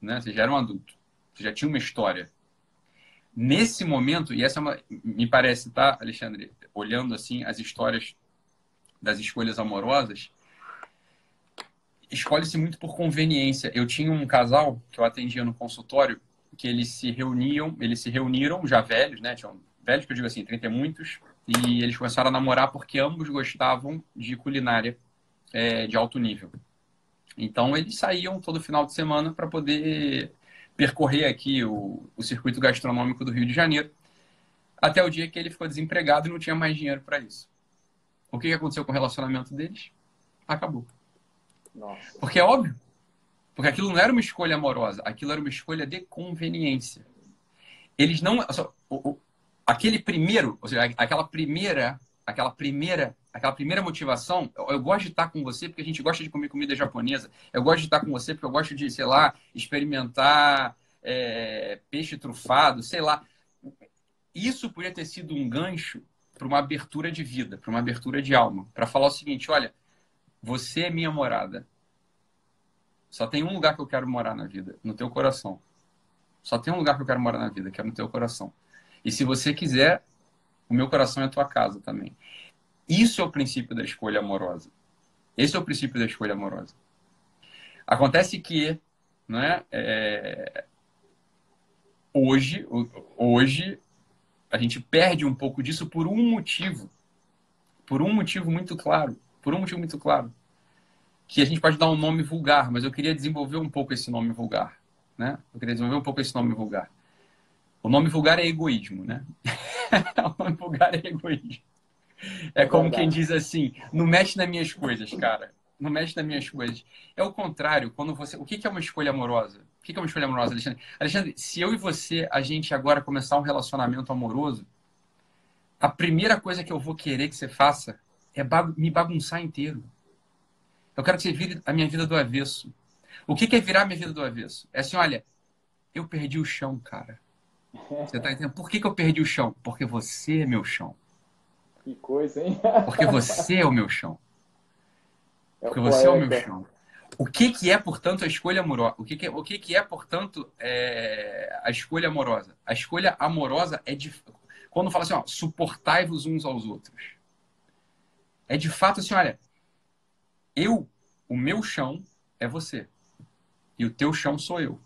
né? Você já era um adulto, você já tinha uma história. Nesse momento, e essa é uma, me parece, tá, Alexandre, olhando assim as histórias das escolhas amorosas, escolhe-se muito por conveniência. Eu tinha um casal que eu atendia no consultório que eles se reuniam, eles se reuniram já velhos, né? Tinham velhos que eu digo assim, 30 e muitos, e eles começaram a namorar porque ambos gostavam de culinária é, de alto nível. Então eles saíam todo final de semana para poder percorrer aqui o, o circuito gastronômico do Rio de Janeiro, até o dia que ele ficou desempregado e não tinha mais dinheiro para isso. O que aconteceu com o relacionamento deles? Acabou. Nossa. Porque é óbvio. Porque aquilo não era uma escolha amorosa, aquilo era uma escolha de conveniência. Eles não. o, o, aquele primeiro, ou seja, aquela primeira, aquela primeira, aquela primeira motivação, eu, eu, gosto de estar com você porque a gente gosta de comer comida japonesa. Eu gosto de estar com você porque eu gosto de, sei lá, experimentar é, peixe trufado, sei lá. Isso podia ter sido um gancho para uma abertura de vida, para uma abertura de alma, para falar o seguinte: olha, você é minha morada. Só tem um lugar que eu quero morar na vida, no teu coração. Só tem um lugar que eu quero morar na vida, que é no teu coração. E se você quiser, o meu coração é a tua casa também. Isso é o princípio da escolha amorosa. Esse é o princípio da escolha amorosa. Acontece que, né, é... hoje, hoje a gente perde um pouco disso por um motivo, por um motivo muito claro por um motivo muito claro. Que a gente pode dar um nome vulgar, mas eu queria desenvolver um pouco esse nome vulgar. Né? Eu queria desenvolver um pouco esse nome vulgar. O nome vulgar é egoísmo, né? *laughs* o nome vulgar é egoísmo. É como quem diz assim, não mexe nas minhas coisas, cara. Não mexe nas minhas coisas. É o contrário, quando você. O que é uma escolha amorosa? O que é uma escolha amorosa, Alexandre? Alexandre, se eu e você, a gente agora começar um relacionamento amoroso, a primeira coisa que eu vou querer que você faça é me bagunçar inteiro. Eu quero que você vire a minha vida do avesso. O que é virar a minha vida do avesso? É assim, olha, eu perdi o chão, cara. Você tá entendendo? Por que, que eu perdi o chão? Porque você é meu chão. Que coisa, hein? Porque você é o meu chão. É Porque você é o meu chão. O que, que é, portanto, a escolha amorosa? O que, que é, o que, que é portanto, é... a escolha amorosa? A escolha amorosa é de. Quando fala assim, ó, suportai-vos uns aos outros é de fato assim, olha, eu, o meu chão é você. E o teu chão sou eu.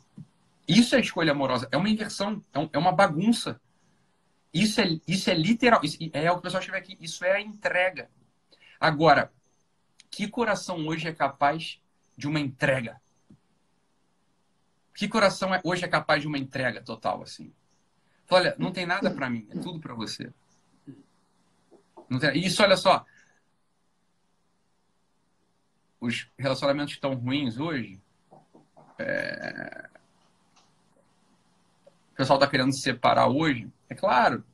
Isso é escolha amorosa. É uma inversão. É, um, é uma bagunça. Isso é, isso é literal. Isso é o que o pessoal chama aqui. Isso é a entrega. Agora, que coração hoje é capaz de uma entrega? Que coração é, hoje é capaz de uma entrega total assim? Olha, não tem nada para mim, é tudo para você. Tem... Isso, olha só, os relacionamentos estão ruins hoje, é... pessoal está querendo se separar hoje, é claro,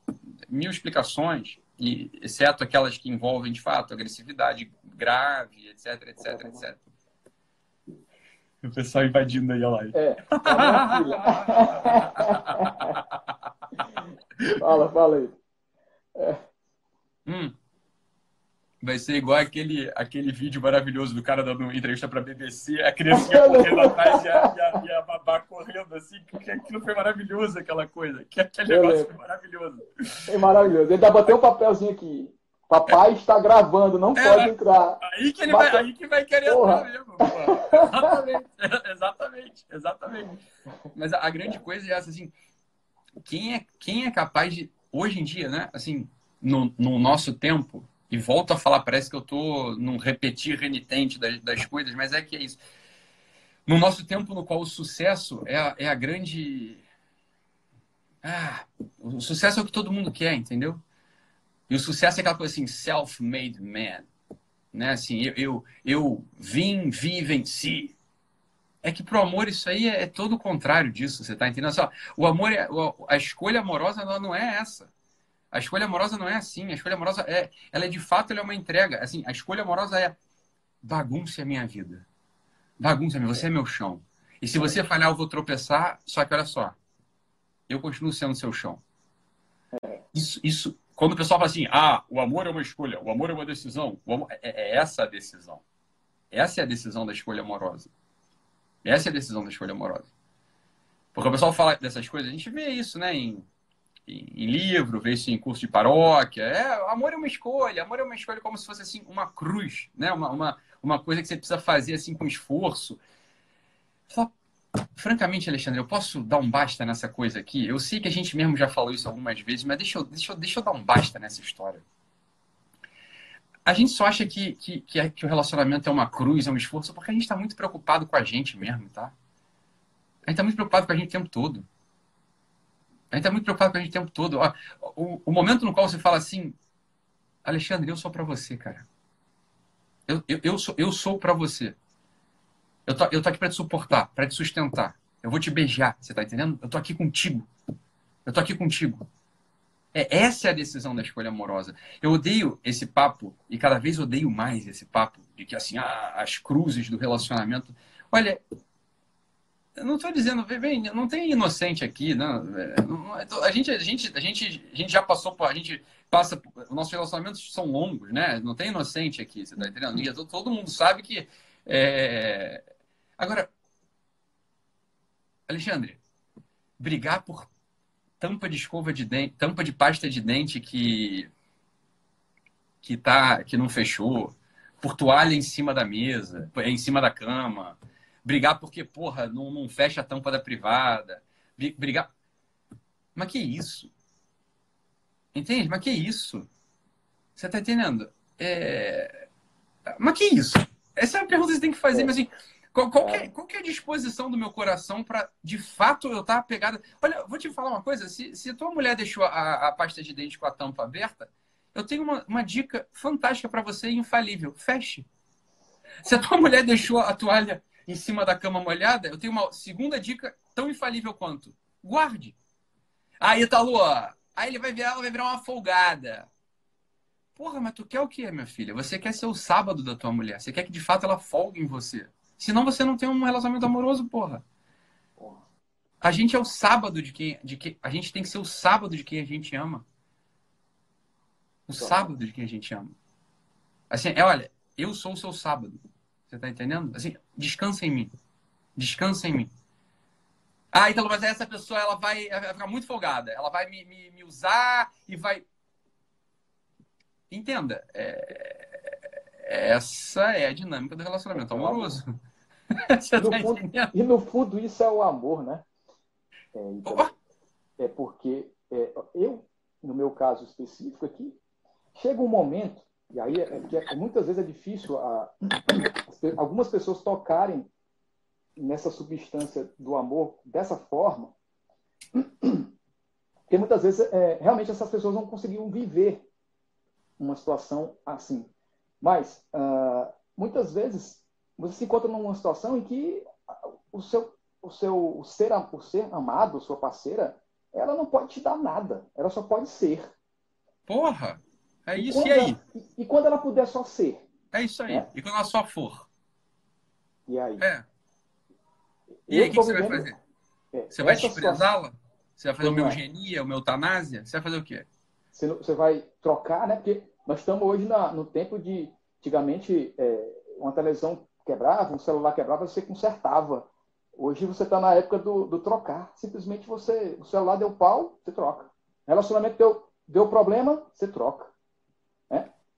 mil explicações, e, exceto aquelas que envolvem, de fato, agressividade grave, etc, etc, etc. O pessoal invadindo aí a live. É, fala, fala aí. É. Hum. Vai ser igual aquele, aquele vídeo maravilhoso do cara dando entrevista pra BBC, a criancinha *laughs* correndo atrás e a, e, a, e a babá correndo assim, que aquilo foi maravilhoso, aquela coisa. Que aquele Eu negócio lembro. foi maravilhoso. É maravilhoso. Ele ainda bateu um papelzinho aqui. Papai é. está gravando, não é, pode entrar. Aí que ele vai, aí que vai querer porra. entrar mesmo. Exatamente, *laughs* exatamente, exatamente. Mas a, a, grande coisa é essa, assim, quem é, quem é capaz de, hoje em dia, né, assim, no, no nosso tempo, e volto a falar, parece que eu estou num repetir renitente das, das coisas, mas é que é isso. No nosso tempo no qual o sucesso é a, é a grande. Ah, o sucesso é o que todo mundo quer, entendeu? E o sucesso é aquela coisa assim, self-made man. Né? Assim, eu, eu, eu vim, vi, venci. É que pro amor isso aí é, é todo o contrário disso, você tá entendendo? Só, o amor, é, a escolha amorosa não é essa. A escolha amorosa não é assim. A escolha amorosa é, ela é de fato é uma entrega. Assim, a escolha amorosa é bagunça a minha vida. Bagunça minha, você é meu chão. E se você falhar, eu vou tropeçar. Só que olha só, eu continuo sendo seu chão. Isso, isso. Quando o pessoal fala assim, ah, o amor é uma escolha, o amor é uma decisão. Amor... É, é essa a decisão. Essa é a decisão da escolha amorosa. Essa é a decisão da escolha amorosa. Porque o pessoal fala dessas coisas, a gente vê isso, né, em em livro, vê isso em curso de paróquia. É, amor é uma escolha, amor é uma escolha como se fosse assim uma cruz, né? Uma, uma, uma coisa que você precisa fazer assim com esforço. Francamente, Alexandre, eu posso dar um basta nessa coisa aqui? Eu sei que a gente mesmo já falou isso algumas vezes, mas deixa eu, deixa eu, deixa eu dar um basta nessa história. A gente só acha que, que, que, é, que o relacionamento é uma cruz, é um esforço, porque a gente está muito preocupado com a gente mesmo, tá? A gente está muito preocupado com a gente o tempo todo. A gente está muito preocupado com a gente o tempo todo. O, o, momento no qual você fala assim, Alexandre, eu sou para você, cara. Eu, eu, eu sou, eu sou para você. Eu tô, eu tô aqui para te suportar, para te sustentar. Eu vou te beijar, você tá entendendo? Eu tô aqui contigo. Eu tô aqui contigo. É, essa é a decisão da escolha amorosa. Eu odeio esse papo, e cada vez odeio mais esse papo, de que assim, ah, as cruzes do relacionamento. Olha, eu não estou dizendo, bem, não tem inocente aqui, não. A gente, a gente, a gente, a gente já passou por, a gente passa, os nossos relacionamentos são longos, né? Não tem inocente aqui, você está entendendo? E todo mundo sabe que, é... agora, Alexandre, brigar por tampa de escova de dente, tampa de pasta de dente que que tá, que não fechou, por toalha em cima da mesa, em cima da cama brigar porque, porra, não, não fecha a tampa da privada. Brigar. Mas que isso? Entende? Mas que isso? Você tá entendendo? É... Mas que isso? Essa é a pergunta que você tem que fazer, mas assim, qual, qual, que é, qual é a disposição do meu coração para, de fato, eu estar tá pegada? Olha, vou te falar uma coisa: se, se tua mulher deixou a, a pasta de dente com a tampa aberta, eu tenho uma, uma dica fantástica para você, infalível: feche. Se a tua mulher deixou a toalha em cima da cama molhada, eu tenho uma segunda dica tão infalível quanto. Guarde. Aí, tá Lua. Aí ele vai virar, ela vai virar uma folgada. Porra, mas tu quer o quê, minha filha? Você quer ser o sábado da tua mulher. Você quer que de fato ela folgue em você. Senão você não tem um relacionamento amoroso, porra. A gente é o sábado de quem, de quem. A gente tem que ser o sábado de quem a gente ama. O sábado de quem a gente ama. Assim, é, olha, eu sou o seu sábado. Você tá entendendo? Assim, descansa em mim. Descansa em mim. Ah, então, mas essa pessoa ela vai, vai ficar muito folgada. Ela vai me, me, me usar e vai. Entenda. É... Essa é a dinâmica do relacionamento amoroso. *laughs* e, no tá fundo, e, no fundo, isso é o amor, né? É, então, é porque é, eu, no meu caso específico aqui, chega um momento e aí é, é, muitas vezes é difícil a, algumas pessoas tocarem nessa substância do amor dessa forma, porque muitas vezes é, realmente essas pessoas não conseguiam viver uma situação assim. Mas uh, muitas vezes você se encontra numa situação em que o seu o seu o ser o ser amado, sua parceira, ela não pode te dar nada. Ela só pode ser. Porra! É E isso, quando e aí? ela- e, e quando ela puder só ser? É isso aí. É. E quando ela só for? E aí? É. E Eu aí, o que você vai fazer? é, Você vai desprezá-la? Você vai fazer uma é. eugenia, uma eutanásia? Você vai fazer o quê? Você, não- você vai trocar, né? Porque nós estamos hoje na- no tempo de, antigamente, é, uma televisão quebrava, um celular quebrava, você consertava. Hoje você está na época do, do trocar. Simplesmente você, o celular deu pau, você troca. Relacionamento deu, deu problema, você troca.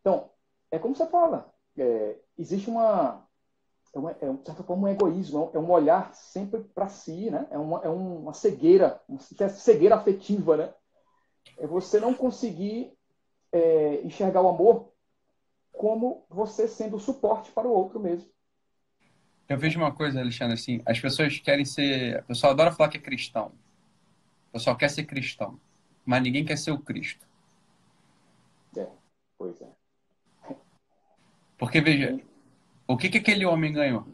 Então, é como você fala. é, existe uma, é, uma, é um, de certa forma, um egoísmo, é um olhar sempre para si, né? É uma, é uma cegueira, uma cegueira afetiva, né? É você não conseguir é, enxergar o amor como você sendo o suporte para o outro mesmo. Eu vejo uma coisa, Alexandre, assim, as pessoas querem ser. O pessoal adora falar que é cristão. O pessoal quer ser cristão, mas ninguém quer ser o Cristo. Pois é. Porque, veja, o que, que aquele homem ganhou?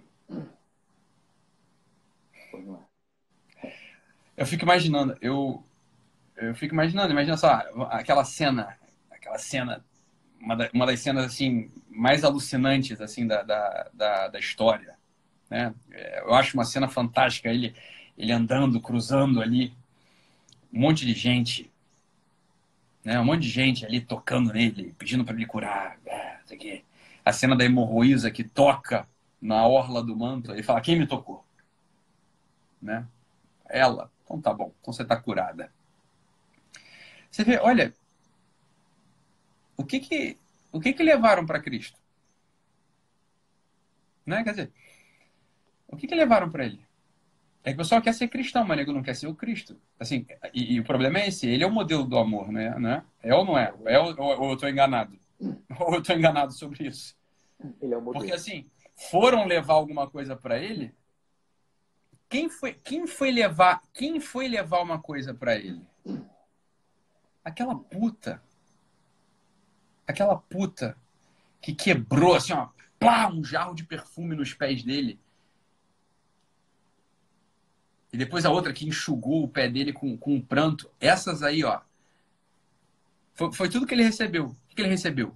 Eu fico imaginando, eu, eu fico imaginando, imagina só, aquela cena, aquela cena, uma, da- uma das cenas assim mais alucinantes assim da, da, da, da história, né? Eu acho uma cena fantástica, ele, ele andando, cruzando ali, um monte de gente, né? Um monte de gente ali tocando nele, pedindo para ele curar, é, isso aqui. A cena da hemorroísa que toca na orla do manto, ele fala, quem me tocou? Né? Ela. Então tá bom. Então você tá curada. Você vê, olha, o que que, o que que levaram para Cristo? Né? Quer dizer, o que que levaram para ele? É que o pessoal quer ser cristão, mas nego não quer ser o Cristo. Assim, e, e o problema é esse, ele é o modelo do amor, né? né? É ou não é? é ou, ou eu tô enganado? *laughs* Ou eu tô enganado sobre isso? Ele é modelo. Porque assim, foram levar alguma coisa para ele. Quem foi, quem foi levar, quem foi levar uma coisa para ele? Aquela puta. Aquela puta que quebrou assim, ó, plá, um jarro de perfume nos pés dele. E depois a outra que enxugou o pé dele com, com um pranto. Essas aí, ó. Foi, foi tudo que ele recebeu. O que ele recebeu?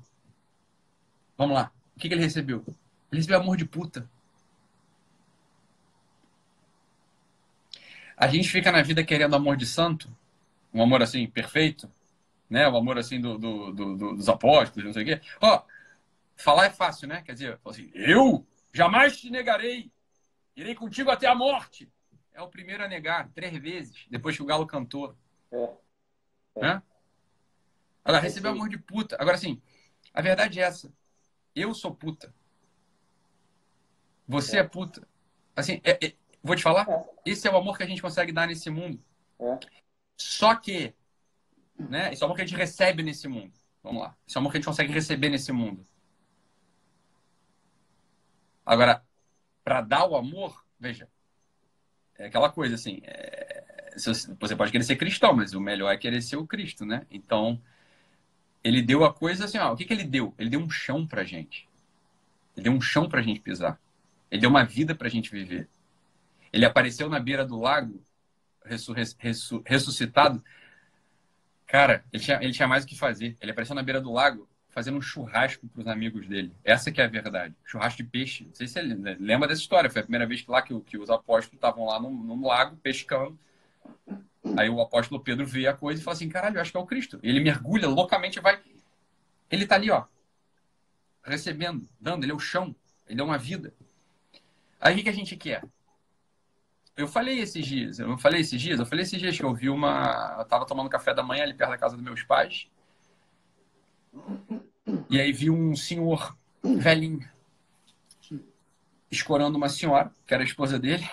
Vamos lá. O que, que ele recebeu? Ele recebeu amor de puta. A gente fica na vida querendo amor de santo, um amor assim, perfeito, né? O amor assim do, do- do- do- dos apóstolos, não sei o quê. Ó, falar é fácil, né? Quer dizer, assim, eu jamais te negarei, irei contigo até a morte. É o primeiro a negar, três vezes, depois que o galo cantou. É. É. Né? Agora, É recebeu amor de puta. Agora, assim, a verdade é essa. Eu sou puta. Você é, É. puta. Assim, é- é- vou te falar, É. esse é o amor que a gente consegue dar nesse mundo. É. Só que, né? Esse é o amor que a gente recebe nesse mundo. Vamos lá. Esse é o amor que a gente consegue receber nesse mundo. Agora, para dar o amor, veja, é aquela coisa assim. é, você pode querer ser cristão, mas o melhor é querer ser o Cristo, né? Então, ele deu a coisa assim, ó, o que, que ele deu? Ele deu um chão pra gente. Ele deu um chão pra gente pisar. Ele deu uma vida pra gente viver. Ele apareceu na beira do lago, ressu- ressu- ressuscitado. Cara, ele tinha, ele tinha mais o que fazer. Ele apareceu na beira do lago fazendo um churrasco para os amigos dele. Essa que é a verdade. Churrasco de peixe. Não sei se você lembra dessa história. Foi a primeira vez que lá que, que os apóstolos estavam lá no, no lago pescando. Aí o apóstolo Pedro vê a coisa e fala assim: caralho, eu acho que é o Cristo. Ele mergulha loucamente e vai. Ele tá ali, ó. Recebendo, dando. Ele é o chão. Ele é uma vida. Aí o que que a gente quer? Eu falei esses dias, eu falei esses dias, eu falei esses dias que eu vi uma. Eu tava tomando café da manhã ali perto da casa dos meus pais. E aí vi um senhor velhinho escorando uma senhora, que era a esposa dele.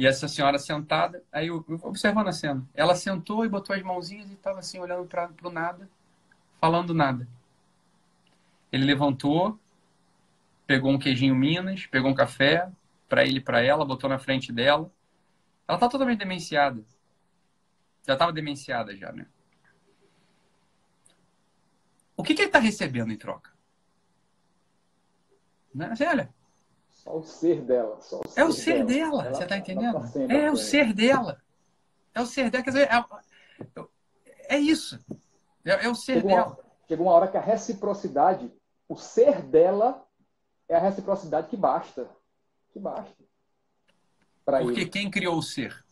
E essa senhora sentada, aí eu, eu observando a cena. Ela sentou e botou as mãozinhas e estava assim, olhando para o nada, falando nada. Ele levantou, pegou um queijinho Minas, pegou um café para ele e para ela, botou na frente dela. Ela tá totalmente demenciada. Já estava demenciada já, né? O que, que ele está recebendo em troca? Né? Assim, olha, Só o ser dela. O é o ser dela, Ela- você tá ela entendendo? tá É o ser dela. É o ser dela, quer dizer, é, é isso. É, é, o ser chega dela. Uma, chega uma hora que a reciprocidade, o ser dela é a reciprocidade que basta. Que basta. Porque ele. quem criou o ser?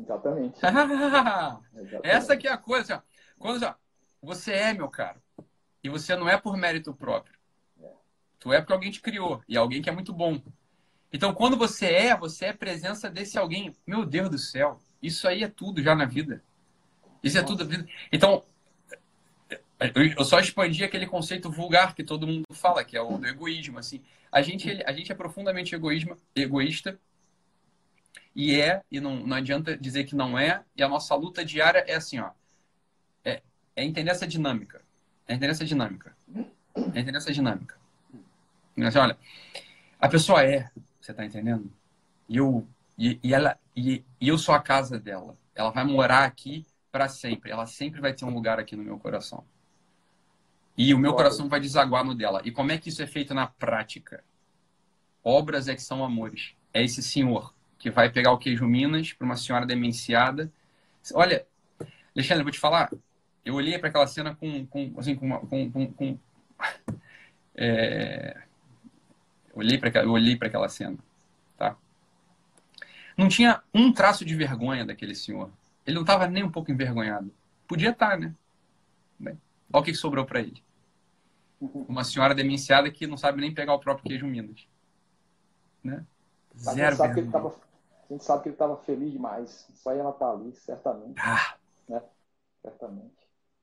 Exatamente. *laughs* Exatamente. Essa que é a coisa. Quando você é, meu caro, e você não é por mérito próprio. É. Tu é porque alguém te criou, e alguém que é muito bom. Então, quando você é, você é presença desse alguém. Meu Deus do céu, isso aí é tudo já na vida. Isso é tudo vida. Então, eu só expandi aquele conceito vulgar que todo mundo fala, que é o do egoísmo. Assim, a gente, a gente é profundamente egoísmo, egoísta e é, e não, não adianta dizer que não é. E a nossa luta diária é assim, ó, é, é entender essa dinâmica, é entender essa dinâmica, é entender essa dinâmica. Assim, olha, a pessoa é, você tá entendendo? E eu, e, e ela, e, e eu sou a casa dela. Ela vai morar aqui para sempre. Ela sempre vai ter um lugar aqui no meu coração. E o meu coração vai desaguar no dela. E como é que isso é feito na prática? Obras é que são amores. É esse senhor que vai pegar o queijo Minas para uma senhora demenciada. Olha, Alexandre, eu vou te falar. Eu olhei para aquela cena com, com assim, com, uma, com, com, com *laughs* é... olhei para eu olhei para aquela cena, tá? Não tinha um traço de vergonha daquele senhor. Ele não estava nem um pouco envergonhado. Podia estar, tá, né? Bem, olha o que sobrou para ele. Uma senhora demenciada que não sabe nem pegar o próprio queijo Minas. Né? Zero a, gente tava, a gente sabe que ele estava feliz demais. Só ela tá ali, certamente. Ah. Né? Certamente.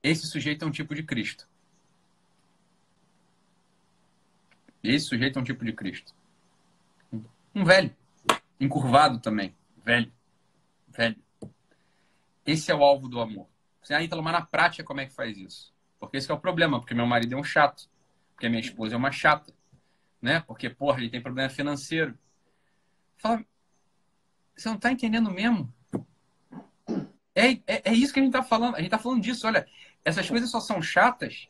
Esse sujeito é um tipo de Cristo. Esse sujeito é um tipo de Cristo. Um velho. Encurvado também. Velho. Velho. Esse é o alvo do amor. Você, ah, então, mas na prática, como é que faz isso? Porque esse é o problema, porque meu marido é um chato, porque minha esposa é uma chata, né? Porque, porra, ele tem problema financeiro. Fala, você não tá entendendo mesmo? É, é, é isso que a gente tá falando. A gente tá falando disso. Olha, essas coisas só são chatas.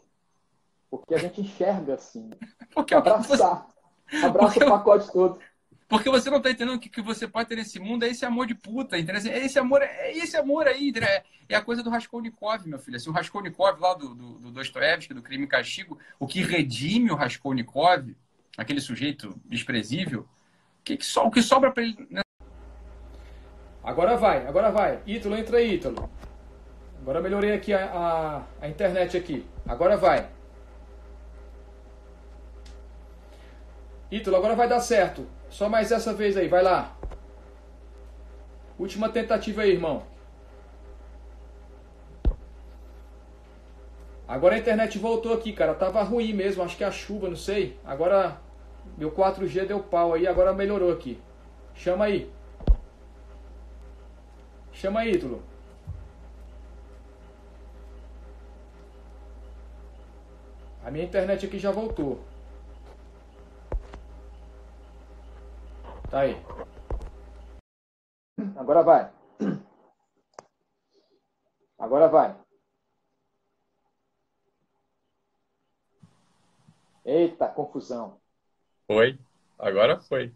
Porque a gente enxerga assim. *laughs* Porque Abraçar. *laughs* Você... Abraça Porque... o pacote todo. Porque você não está entendendo que o que você pode ter nesse mundo é esse amor de puta, entendeu? Assim, é esse amor, é esse amor aí, entendeu? É, é a coisa do Raskolnikov, meu filho. Assim, o Raskolnikov lá do, do, do Dostoevsky, do Crime e Castigo, o que redime o Raskolnikov, aquele sujeito desprezível, o que, que, so, o que sobra para ele... Né? Agora vai, agora vai. Ítalo, entra aí, Ítalo. Agora melhorei aqui a, a, a internet aqui. Agora vai. Ítalo, agora vai dar certo. Só mais essa vez aí, vai lá. Última tentativa aí, irmão. Agora a internet voltou aqui, cara. Tava ruim mesmo, acho que a chuva, não sei. Agora meu 4G deu pau aí, agora melhorou aqui. Chama aí. Chama aí, Ítalo. A minha internet aqui já voltou. Tá aí. Agora vai. Agora vai. Eita, confusão. Foi. Agora foi.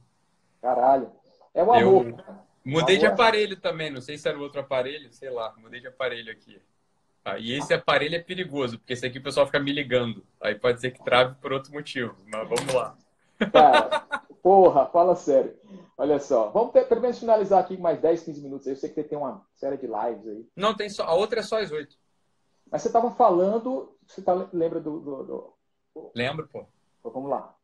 Caralho. É o amor. Eu mudei amor. de aparelho também. Não sei se era o outro aparelho, sei lá. Mudei de aparelho aqui. Ah, e esse aparelho é perigoso, porque esse aqui o pessoal fica me ligando. Aí pode ser que trave por outro motivo. Mas vamos lá. Cara, porra, fala sério. Olha só, vamos ter, pelo menos finalizar aqui com mais 10, 15 minutos. Eu sei que tem uma série de lives aí. Não, tem só. A outra é só às 8. Mas você estava falando. Você tá, lembra do, do, do... Lembro, pô. Então, vamos lá.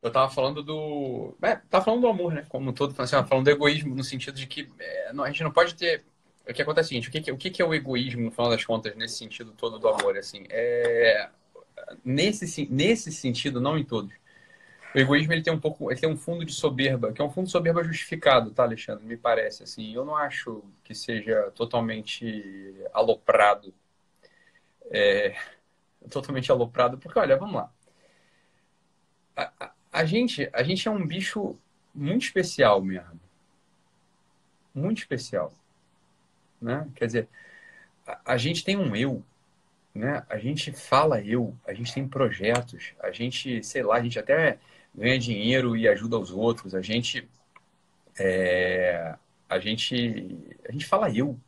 Eu tava falando do. É, tava falando do amor, né? Como todo, assim, falando do egoísmo, no sentido de que é, não, a gente não pode ter. O que acontece é o seguinte: o que, que, o que é o egoísmo, no final das contas, nesse sentido todo do amor? Assim, é... nesse, nesse sentido, não em todos o egoísmo ele tem um pouco, ele tem um fundo de soberba, que é um fundo de soberba justificado, tá, Alexandre? Me parece assim. Eu não acho que seja totalmente aloprado, é, totalmente aloprado, porque olha, vamos lá. A, a, a, gente, a gente é um bicho muito especial mesmo, muito especial, né? Quer dizer, a, a gente tem um eu, né? A gente fala eu, a gente tem projetos, a gente, sei lá, a gente até ganha dinheiro e ajuda os outros. A gente é, a gente, a gente fala eu.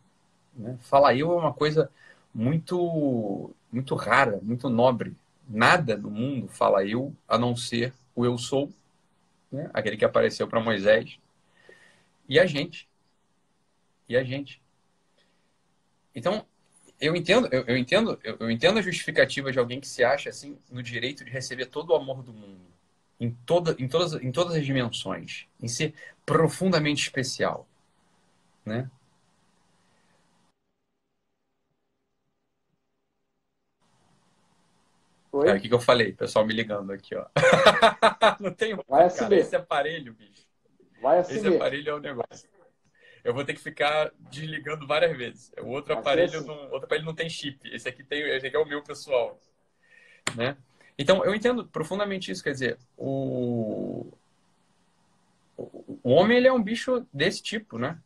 Né? Fala eu é uma coisa muito, muito rara, muito nobre. Nada no mundo fala eu, a não ser o eu sou, né? aquele que apareceu para Moisés, e a gente. E a gente. Então, eu entendo, eu, eu entendo, eu, eu, entendo a justificativa de alguém que se acha assim no direito de receber todo o amor do mundo, em toda, em todas, em todas as dimensões, em ser profundamente especial, né? Oi? Cara, o que, que eu falei? Pessoal me ligando aqui, ó. *laughs* Não tem Vai cara, esse aparelho, bicho. Vai Esse aparelho é um negócio. Eu vou ter que ficar desligando várias vezes. O outro aparelho, não, outro aparelho não tem chip. Esse aqui tem, esse aqui é o meu pessoal, né? Então eu entendo profundamente isso. Quer dizer, o o homem ele é um bicho desse tipo, né?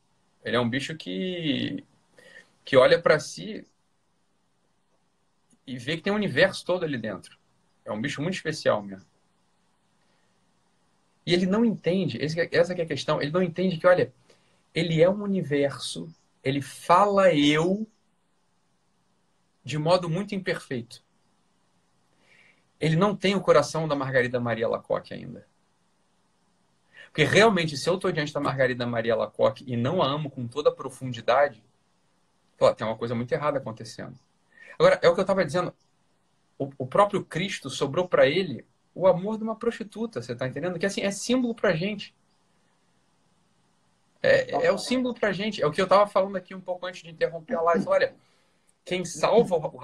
Ele é um bicho que que olha para si e vê que tem um universo todo ali dentro. É um bicho muito especial mesmo. E ele não entende, essa é a questão, ele não entende que, olha, ele é um universo, ele fala eu de modo muito imperfeito. Ele não tem o coração da Margarida Maria Lacoque ainda. Porque realmente, se eu estou diante da Margarida Maria Lacoque e não a amo com toda a profundidade, pô, tem uma coisa muito errada acontecendo. Agora, é o que eu estava dizendo. O, o, próprio Cristo sobrou para ele o amor de uma prostituta, você está entendendo? Que assim, é símbolo para gente. É, é o símbolo para gente. É o que eu estava falando aqui um pouco antes de interromper a live. Olha, quem salva o,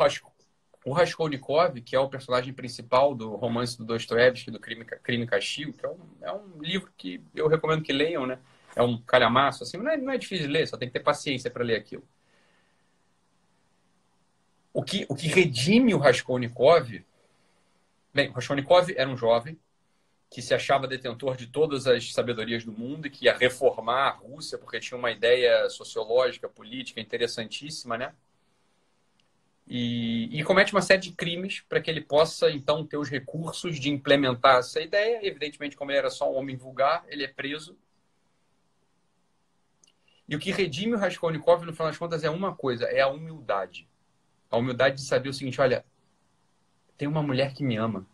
o Raskolnikov, que é o personagem principal do romance do Dostoevsky, do Crime, Crime e Castigo, que é um, é um livro que eu recomendo que leiam, né? É um calhamaço, assim, não é, não é difícil de ler, só tem que ter paciência para ler aquilo o que, o que redime o Raskolnikov. Bem, o Raskolnikov era um jovem que se achava detentor de todas as sabedorias do mundo e que ia reformar a Rússia porque tinha uma ideia sociológica, política interessantíssima, né? E, e comete uma série de crimes para que ele possa, então, ter os recursos de implementar essa ideia. Evidentemente, como ele era só um homem vulgar, ele é preso. E o que redime o Raskolnikov, no final das contas, é uma coisa: é a humildade a humildade de saber o seguinte, olha, tem uma mulher que me ama.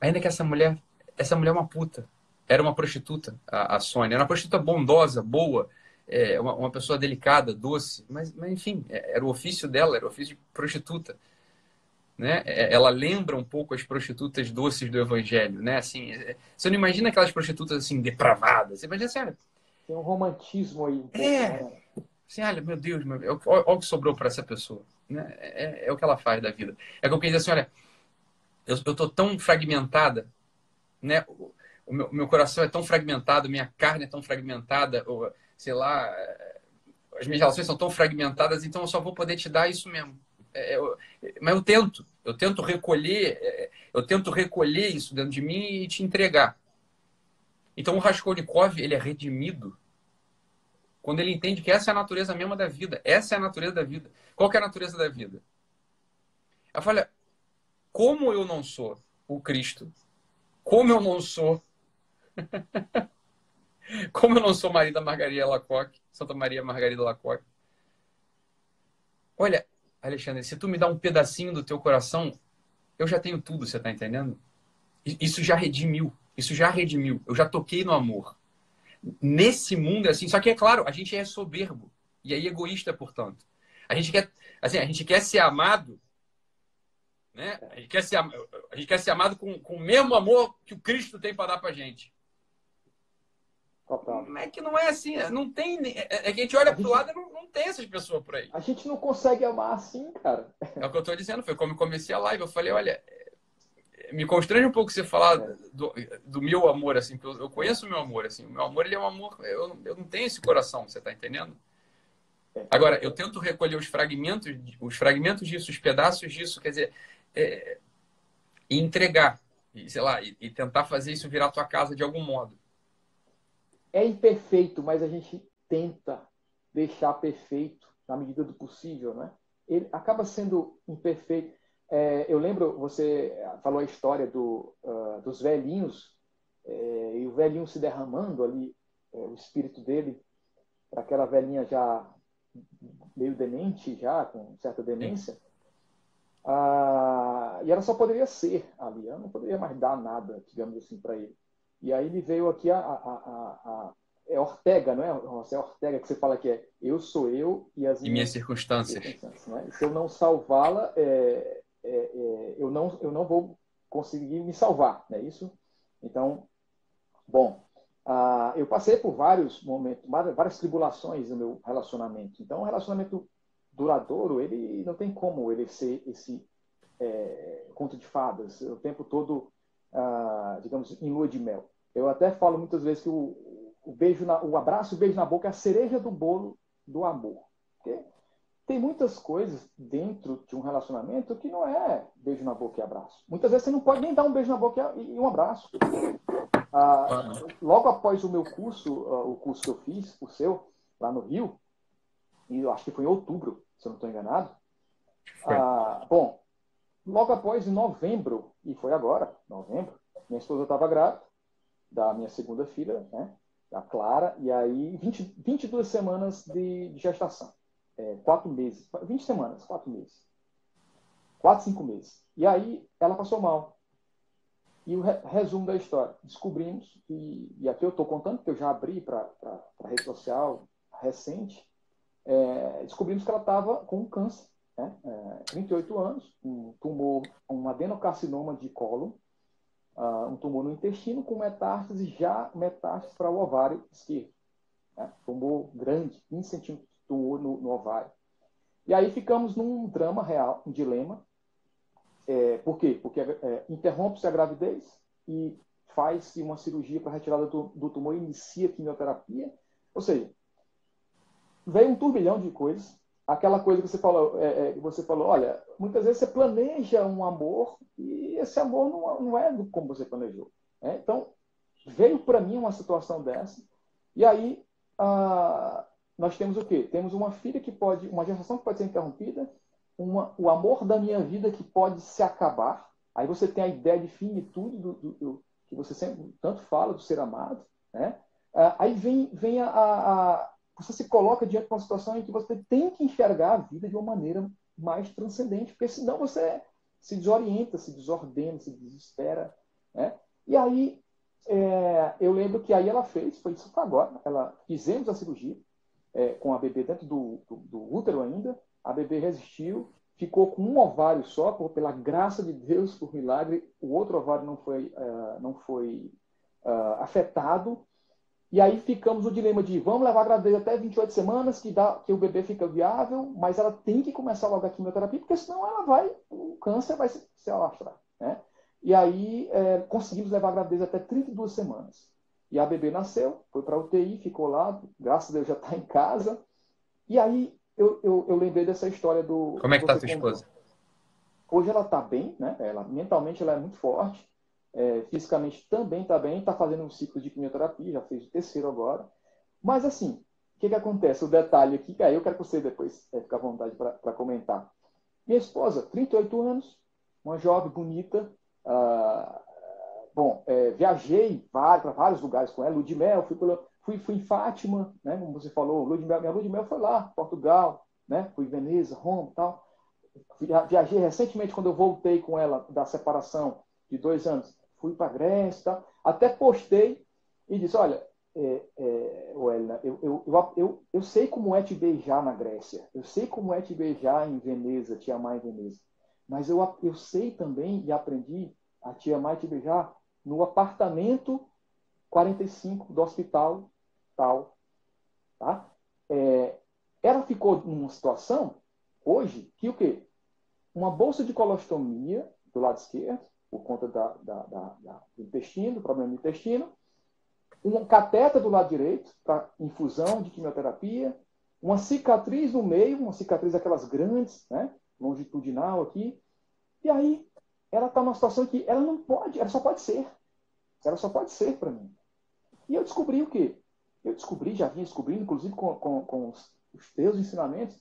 Ainda que essa mulher, essa mulher é uma puta. Era uma prostituta, a, a Sônia. Era uma prostituta bondosa, boa, é, uma, uma, pessoa delicada, doce. Mas, mas, enfim, é, era o ofício dela, era o ofício de prostituta. Né? É, ela lembra um pouco as prostitutas doces do Evangelho, né? Assim, é, você não imagina aquelas prostitutas assim depravadas. Você imagina assim, olha, tem um romantismo aí. Um é, né? assim, olha, meu Deus, meu, olha, olha o que sobrou para essa pessoa. Né? É, é, o que ela faz da vida. É como quem diz assim, olha, eu, estou tão fragmentada, né? O, o meu, meu, coração é tão fragmentado, minha carne é tão fragmentada, sei lá, as minhas relações são tão fragmentadas, então eu só vou poder te dar isso mesmo. É, eu, mas eu tento, eu tento recolher, é, eu tento recolher isso dentro de mim e te entregar. Então o Raskolnikov, ele é redimido quando ele entende que essa é a natureza mesma da vida. Essa é a natureza da vida. Qual é a natureza da vida? Ela fala, como eu não sou o Cristo? Como eu não sou... *laughs* *laughs* como eu não sou Maria Margarida Lacoque, Santa Maria Margarida Lacoque? Olha, Alexandre, se tu me dá um pedacinho do teu coração, eu já tenho tudo, você está entendendo? Isso já redimiu. Isso já redimiu. Eu já toquei no amor nesse mundo é assim. Só que é claro, a gente é soberbo e aí egoísta, portanto. A gente quer, assim, a gente quer ser amado, né? A gente quer ser, a gente quer ser amado com, com o mesmo amor que o Cristo tem para dar para gente. Como é que não é assim? Não tem. É, é que a gente olha para o lado e não, não tem essas pessoas por aí. A gente não consegue amar assim, cara. É o que eu estou dizendo. Foi como eu comecei a live. Eu falei, olha, me constrange um pouco você falar do, do meu amor, assim, eu, eu conheço o meu amor, assim, o meu amor ele é um amor, eu, eu não tenho esse coração, você está entendendo? É. Agora, eu tento recolher os fragmentos, os fragmentos disso, os pedaços disso, quer dizer, é, e entregar, e, sei lá, e, e tentar fazer isso virar tua casa de algum modo. É imperfeito, mas a gente tenta deixar perfeito na medida do possível, né? Ele acaba sendo imperfeito é, eu lembro, você falou a história do, uh, dos velhinhos, é, e o velhinho se derramando ali, é, o espírito dele. para aquela velhinha já meio demente, já com certa demência. Ah, e ela só poderia ser ali, ela não poderia mais dar nada, digamos assim, para ele. E aí me veio aqui a, a, a, a, é Ortega, não é? É Ortega que você fala que é eu sou eu e as minhas, minhas circunstâncias. circunstâncias né? Se eu não salvá-la, é, é, é, eu, não, eu não vou conseguir me salvar, não é isso? Então, bom, ah, eu passei por vários momentos, várias tribulações no meu relacionamento. Então, um relacionamento duradouro, ele não tem como ele ser esse é, conto de fadas o tempo todo, ah, digamos, em lua de mel. Eu até falo muitas vezes que o, o beijo, na, o abraço e o beijo na boca é a cereja do bolo do amor. Tem muitas coisas dentro de um relacionamento que não é beijo na boca e abraço. Muitas vezes você não pode nem dar um beijo na boca e um abraço. Ah, logo após o meu curso, ah, o curso que eu fiz, o seu, lá no Rio, e eu acho que foi em outubro, se eu não estou enganado. Ah, bom, logo após, em novembro, e foi agora, novembro, minha esposa estava grávida da minha segunda filha, né, da Clara, e aí 20, 22 semanas de, de gestação. É, quatro meses, 20 semanas, quatro meses. Quatro, cinco meses. E aí ela passou mal. E o resumo da história. Descobrimos, e, e aqui eu estou contando, porque eu já abri para a rede social recente, é, descobrimos que ela estava com câncer, né? É, 38 anos, um tumor, um adenocarcinoma de colo, uh, um tumor no intestino com metástase, já metástase para o ovário esquerdo. Né? Tumor grande, 15 centímetros de tumor no, no ovário. E aí ficamos num drama real, um dilema, é, por quê? Porque é, interrompe-se a gravidez e faz-se uma cirurgia para retirada do, do tumor, inicia a quimioterapia. Ou seja, veio um turbilhão de coisas. Aquela coisa que você falou, é, é, você falou, olha, muitas vezes você planeja um amor e esse amor não, não é como você planejou. Né? Então, veio para mim uma situação dessa. E aí, ah, nós temos o quê? Temos uma filha que pode, uma gestação que pode ser interrompida, uma, o amor da minha vida que pode se acabar. Aí você tem a ideia de finitude do, do, do que você sempre tanto fala do ser amado, né? Ah, aí vem, vem a, a, você se coloca diante de uma situação em que você tem que enxergar a vida de uma maneira mais transcendente, porque senão você se desorienta, se desordena, se desespera, né? E aí é, eu lembro que aí ela fez, foi isso agora, ela fizemos a cirurgia é, com a bebê dentro do, do, do útero ainda, a bebê resistiu, ficou com um ovário só, por, pela graça de Deus, por milagre, o outro ovário não foi, uh, não foi uh, afetado. E aí ficamos no dilema de vamos levar a gravidez até 28 semanas, que, dá, que o bebê fica viável, mas ela tem que começar logo a quimioterapia, porque senão ela vai, o câncer vai se, se alastrar. Né? E aí é, conseguimos levar a gravidez até 32 semanas. E a bebê nasceu, foi para a UTI, ficou lá, graças a Deus já está em casa. E aí eu, eu, eu lembrei dessa história do. Como é que está sua esposa? Hoje ela está bem, né? Ela, mentalmente ela é muito forte, é, fisicamente também está bem, está fazendo um ciclo de quimioterapia, já fez o terceiro agora. Mas assim, o que, que acontece? O detalhe aqui, que aí eu quero que você depois é, fique à vontade para comentar. Minha esposa, 38 anos, uma jovem bonita. Ah, bom, é, viajei para vários lugares com ela, Ludmel, fui Fui, fui em Fátima, né, como você falou, lua de mel, minha lua de mel foi lá, Portugal, né, fui em Veneza, Roma tal. Viajei recentemente, quando eu voltei com ela da separação de dois anos, fui para Grécia tal. Até postei e disse, olha, é, é, Welna, eu, eu, eu, eu, eu sei como é te beijar na Grécia, eu sei como é te beijar em Veneza, te amar em Veneza, mas eu, eu sei também e aprendi a te amar e te beijar no apartamento 45 do hospital tal. Tá? É, ela ficou numa situação, hoje, que o quê? Uma bolsa de colostomia do lado esquerdo, por conta da, da, da, do intestino, problema do intestino, um cateter do lado direito, para infusão de quimioterapia, uma cicatriz no meio, uma cicatriz aquelas grandes, né, longitudinal aqui, e aí ela está numa situação que ela não pode, ela só pode ser. Ela só pode ser para mim. E eu descobri o quê? Eu descobri, já vinha descobrindo, inclusive com, com, com os, os teus ensinamentos,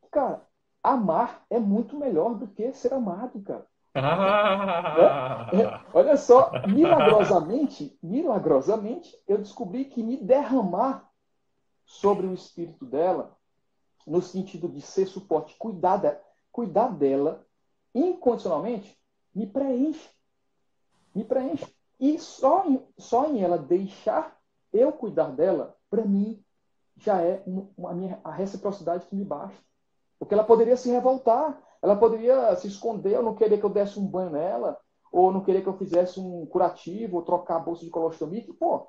que, cara, amar é muito melhor do que ser amado, cara. Ah. É, olha só, milagrosamente, milagrosamente, eu descobri que me derramar sobre o espírito dela, no sentido de ser suporte, cuidar, de, cuidar dela incondicionalmente, me preenche. Me preenche. E só em, só em ela deixar eu cuidar dela, para mim, já é uma, a, a reciprocidade que me basta. Porque ela poderia se revoltar, ela poderia se esconder, ou não querer que eu desse um banho nela, ou não querer que eu fizesse um curativo, ou trocar a bolsa de colostomia. Que, pô,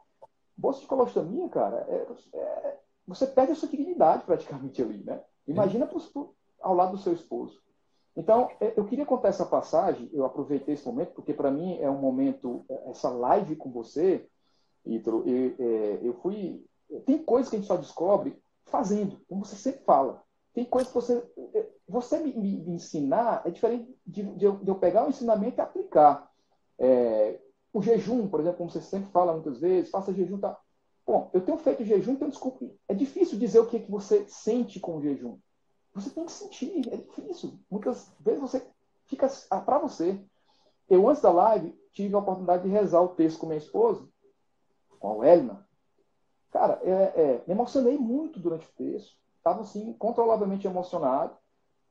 bolsa de colostomia, cara, é, é, você perde a sua dignidade praticamente ali, né? Imagina pro, pro, ao lado do seu esposo. Então, é, eu queria contar essa passagem, eu aproveitei esse momento, porque para mim é um momento, é, essa live com você, Ítalo, eu, é, eu fui. Tem coisas que a gente só descobre fazendo, como você sempre fala. Tem coisas que você. Você me, me ensinar é diferente de, de, eu, de, eu, pegar o ensinamento e aplicar. É, o jejum, por exemplo, como você sempre fala muitas vezes, faça jejum. Tá. Bom, eu tenho feito jejum, então desculpe. É difícil dizer o que, que você sente com o jejum. Você tem que sentir, é difícil. Muitas vezes você fica ah, para você. Eu, antes da live, tive a oportunidade de rezar o texto com minha esposa, com a Elna. Cara, é, é, me emocionei muito durante o texto. Estava, assim, incontrolavelmente emocionado.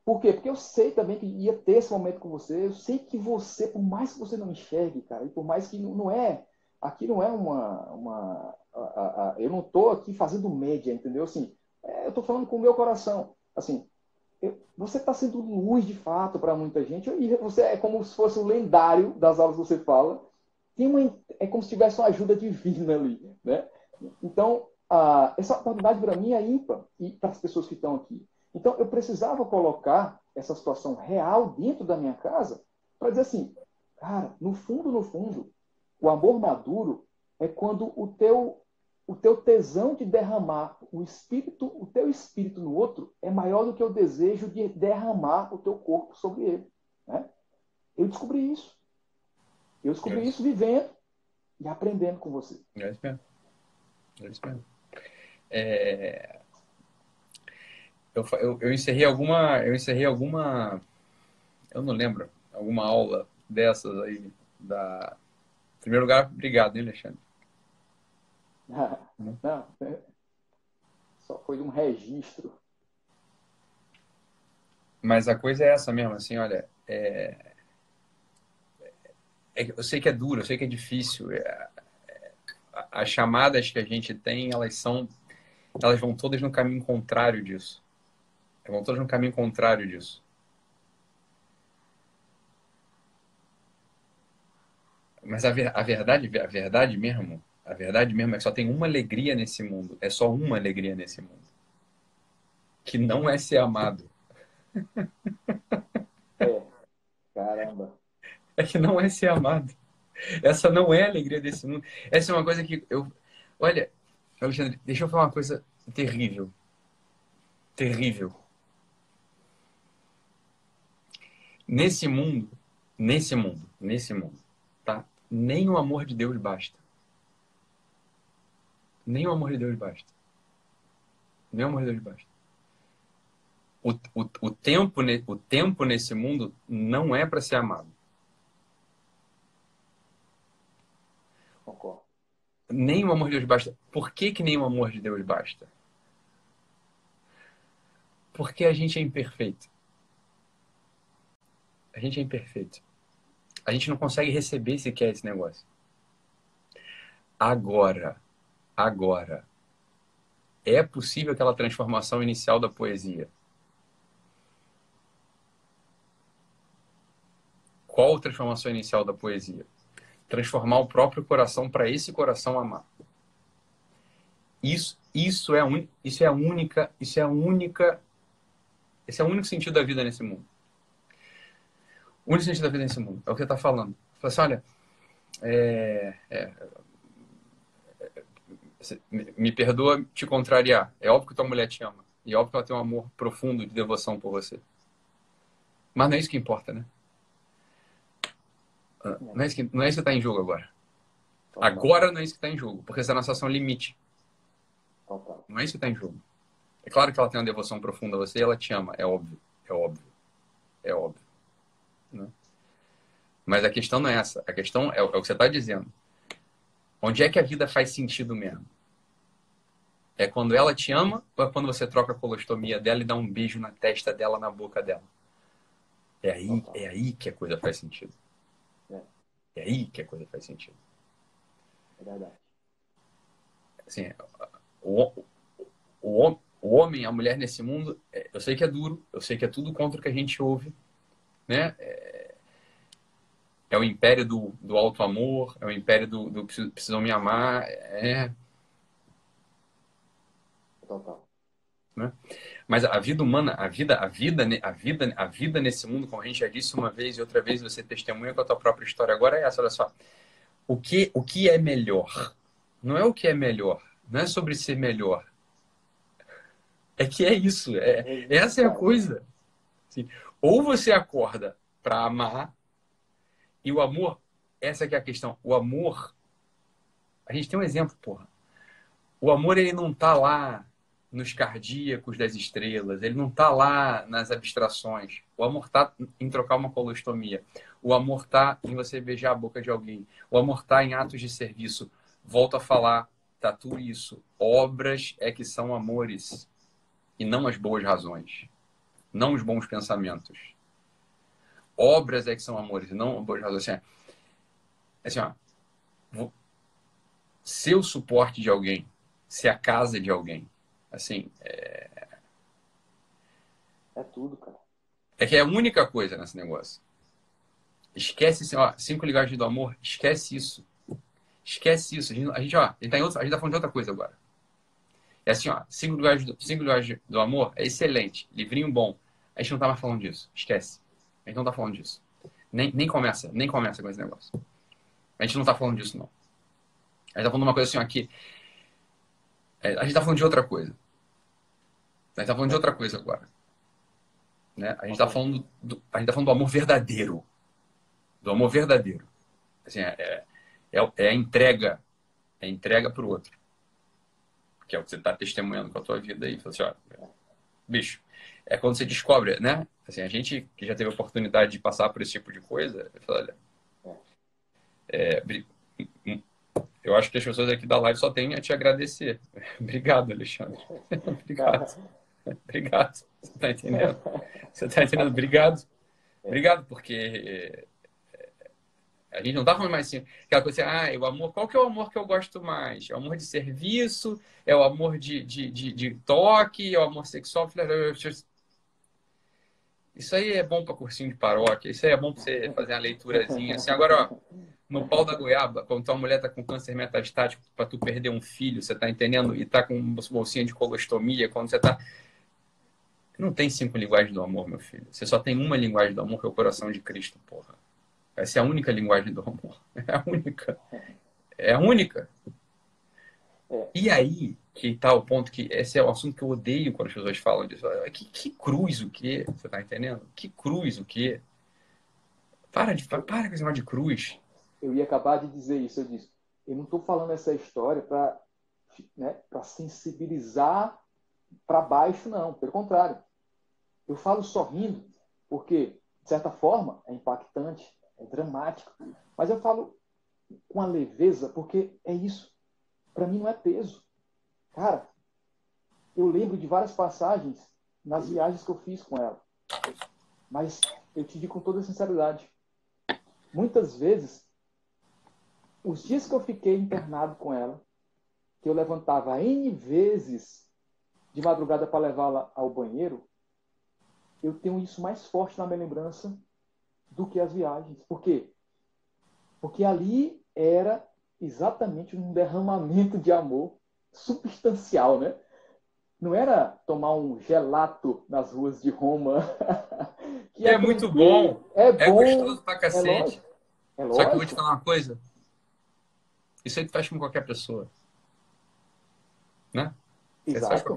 Por quê? Porque eu sei também que ia ter esse momento com você. Eu sei que você, por mais que você não enxergue, cara, e por mais que não, é. Aqui não é uma. uma a, a, a, eu não estou aqui fazendo média, entendeu? Assim, é, eu estou falando com o meu coração. Assim, eu, você está sendo luz de fato para muita gente. E você é como se fosse o lendário das aulas que você fala. Tem uma, é como se tivesse uma ajuda divina ali, né? Então, essa oportunidade para mim é ímpar e para as pessoas que estão aqui. Então, eu precisava colocar essa situação real dentro da minha casa para dizer assim, cara, no fundo, no fundo, o amor maduro é quando o teu o teu tesão de derramar o espírito, o teu espírito no outro é maior do que o desejo de derramar o teu corpo sobre ele. Né? Eu descobri isso. Eu descobri isso vivendo e aprendendo com você. É isso mesmo. É isso mesmo. É... Eu, eu, eu encerrei alguma. Eu encerrei alguma. Eu não lembro. Alguma aula dessas aí. Da... Em primeiro lugar, obrigado, hein, Alexandre? *laughs* Não, só foi um registro. Mas a coisa é essa mesmo, assim, olha, é... É, eu sei que é duro, eu sei que é difícil. É... As chamadas que a gente tem, elas são, elas vão todas no caminho contrário disso. Vão todas no caminho contrário disso. Mas a, ver, a verdade, a verdade mesmo, a verdade mesmo é que só tem uma alegria nesse mundo. É só uma alegria nesse mundo. Que não é ser amado. *laughs* É. Caramba. É que não é ser amado. Essa não é a alegria desse mundo. Essa é uma coisa que eu. Olha, Alexandre, deixa eu falar uma coisa terrível. Terrível. Nesse mundo, nesse mundo, nesse mundo, tá? Nem o amor de Deus basta. Nem o amor de Deus basta. Nem o amor de Deus basta. O, o, o, tempo, o tempo nesse mundo não é para ser amado. Concordo. Nem o amor de Deus basta. Por que, que nem o amor de Deus basta? Porque a gente é imperfeito. A gente é imperfeito. A gente não consegue receber sequer esse negócio. Agora, agora. É possível aquela transformação inicial da poesia? Qual a transformação inicial da poesia? Transformar o próprio coração para esse coração amar. Isso, isso é, un, isso é a única, isso é a única, esse é o único sentido da vida nesse mundo. O único sentido da vida nesse mundo é o que você está falando. Você assim, olha, é, é, me perdoa te contrariar. É óbvio que tua mulher te ama. E é óbvio que ela tem um amor profundo de devoção por você. Mas não é isso que importa, né? Ah, não é isso que, não é isso que está em jogo agora. Agora não é isso que está em jogo, porque essa é a nossa ação limite. Não é isso que está em jogo. É claro que ela tem uma devoção profunda a você e ela te ama, é óbvio, é óbvio, é óbvio. Né? Mas a questão não é essa. A questão é, é o que você está dizendo. Onde é que a vida faz sentido mesmo? É quando ela te ama ou é quando você troca a colostomia dela e dá um beijo na testa dela, na boca dela? É aí, é aí que a coisa faz sentido. É. é aí que a coisa faz sentido. É verdade. Assim, o, o, o homem, a mulher nesse mundo, é, eu sei que é duro, eu sei que é tudo contra o que a gente ouve, né? É, é o império do, do alto amor, é o império do, do precisam me amar, é, Total. Né? Mas a vida humana, a vida, a vida, a vida, a vida nesse mundo, como a gente já disse uma vez e outra vez, você testemunha com a tua própria história. Agora é essa, olha só. O que, o que é melhor? Não é o que é melhor. Não é sobre ser melhor. É que é isso. É, é essa é a coisa. Assim, ou você acorda para amar e o amor, essa que é a questão. O amor, a gente tem um exemplo, porra. O amor ele não tá lá nos cardíacos das estrelas, ele não está lá nas abstrações. O amor está em trocar uma colostomia. O amor está em você beijar a boca de alguém. O amor está em atos de serviço. Volto a falar, tá tudo isso. Obras é que são amores e não as boas razões, não os bons pensamentos. Obras é que são amores não boas razões. Assim, assim ó, ser o suporte de alguém, ser a casa de alguém, Assim, é... É tudo, cara. É que é a única coisa nesse negócio. Esquece, assim, ó, cinco linguagens do amor, esquece isso. Esquece isso. A gente, ó, a gente, tá em outra, a gente tá falando de outra coisa agora. É assim, ó, cinco do, cinco do amor é excelente, livrinho bom. A gente não tá mais falando disso. Esquece. A gente não tá falando disso. Nem, nem começa, nem começa com esse negócio. A gente não tá falando disso, não. A gente tá falando de uma coisa assim, ó, que é, a gente está falando de outra coisa. A gente está falando de outra coisa agora. Né? A gente está falando, do, a gente tá falando do amor verdadeiro. Do amor verdadeiro. Assim, é, é, é a entrega. É a entrega para o outro. Que é o que você está testemunhando com a tua vida aí. Assim, ó, bicho, é quando você descobre, né? Assim, a gente que já teve a oportunidade de passar por esse tipo de coisa, fala, olha, é, eu acho que as pessoas aqui da live só têm a te agradecer. *laughs* Obrigado, Alexandre. *laughs* Obrigado. *laughs* Obrigado. Você está entendendo? Você está entendendo? Obrigado. Obrigado, porque eh, a gente não está falando mais assim, aquela coisa assim, ah, o amor, qual que é o amor que eu gosto mais? É o amor de serviço? É o amor de, de, de, de toque? É o amor sexual? Isso aí é bom para cursinho de paróquia, isso aí é bom para você fazer uma leiturazinha. Assim, agora, ó, no pau da goiaba, quando tua mulher tá com câncer metastático para tu perder um filho, você tá entendendo? E tá com bolsinha de colostomia, quando você tá. Não tem cinco linguagens do amor, meu filho. Você só tem uma linguagem do amor, que é o coração de Cristo, porra. Essa é a única linguagem do amor. *laughs* É a única. É a única. É. E aí que tá o ponto que esse é o assunto que eu odeio quando as pessoas falam disso. Que, que cruz o quê? Você tá entendendo? Que cruz o quê? Para de para com esse negócio de cruz eu ia acabar de dizer isso. Eu disse, eu não estou falando essa história para né, sensibilizar para baixo, não. Pelo contrário. Eu falo sorrindo, porque, de certa forma, é impactante, é dramático. Mas eu falo com a leveza, porque é isso. Para mim não é peso. Cara, eu lembro de várias passagens nas viagens que eu fiz com ela. Mas eu te digo com toda sinceridade. Muitas vezes os dias que eu fiquei internado com ela, que eu levantava N vezes de madrugada para levá-la ao banheiro, eu tenho isso mais forte na minha lembrança do que as viagens. Por quê? Porque ali era exatamente um derramamento de amor substancial, né? Não era tomar um gelato nas ruas de Roma. *laughs* que é, é muito bom. É, é bom. É gostoso pra cacete. É lógico. Só que eu vou te falar uma coisa. Isso aí tu faz com qualquer pessoa. Né? Exato.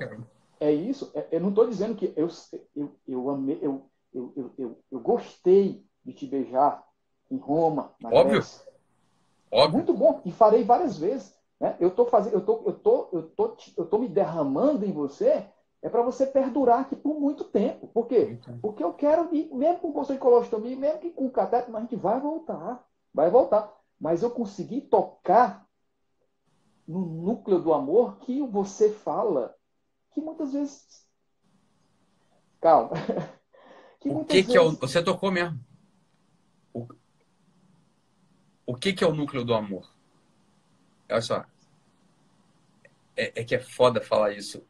É isso. É, eu não estou dizendo que eu, eu, eu amei, eu, eu, eu, eu, eu gostei de te beijar em Roma, na Óbvio. Grécia. Óbvio. Muito bom. E farei várias vezes. Né? Eu estou fazendo, eu tô, eu tô, eu tô, eu tô me derramando em você é para você perdurar aqui por muito tempo. Por quê? Porque eu quero ir, mesmo com bolsa de colostomia, mesmo que com cateto, mas a gente vai voltar. Vai voltar mas eu consegui tocar no núcleo do amor que você fala que muitas vezes. Calma. *laughs* que o que, vezes... que é o. Você tocou mesmo. O, que, que é o núcleo do amor? Olha só. É, é que é foda falar isso.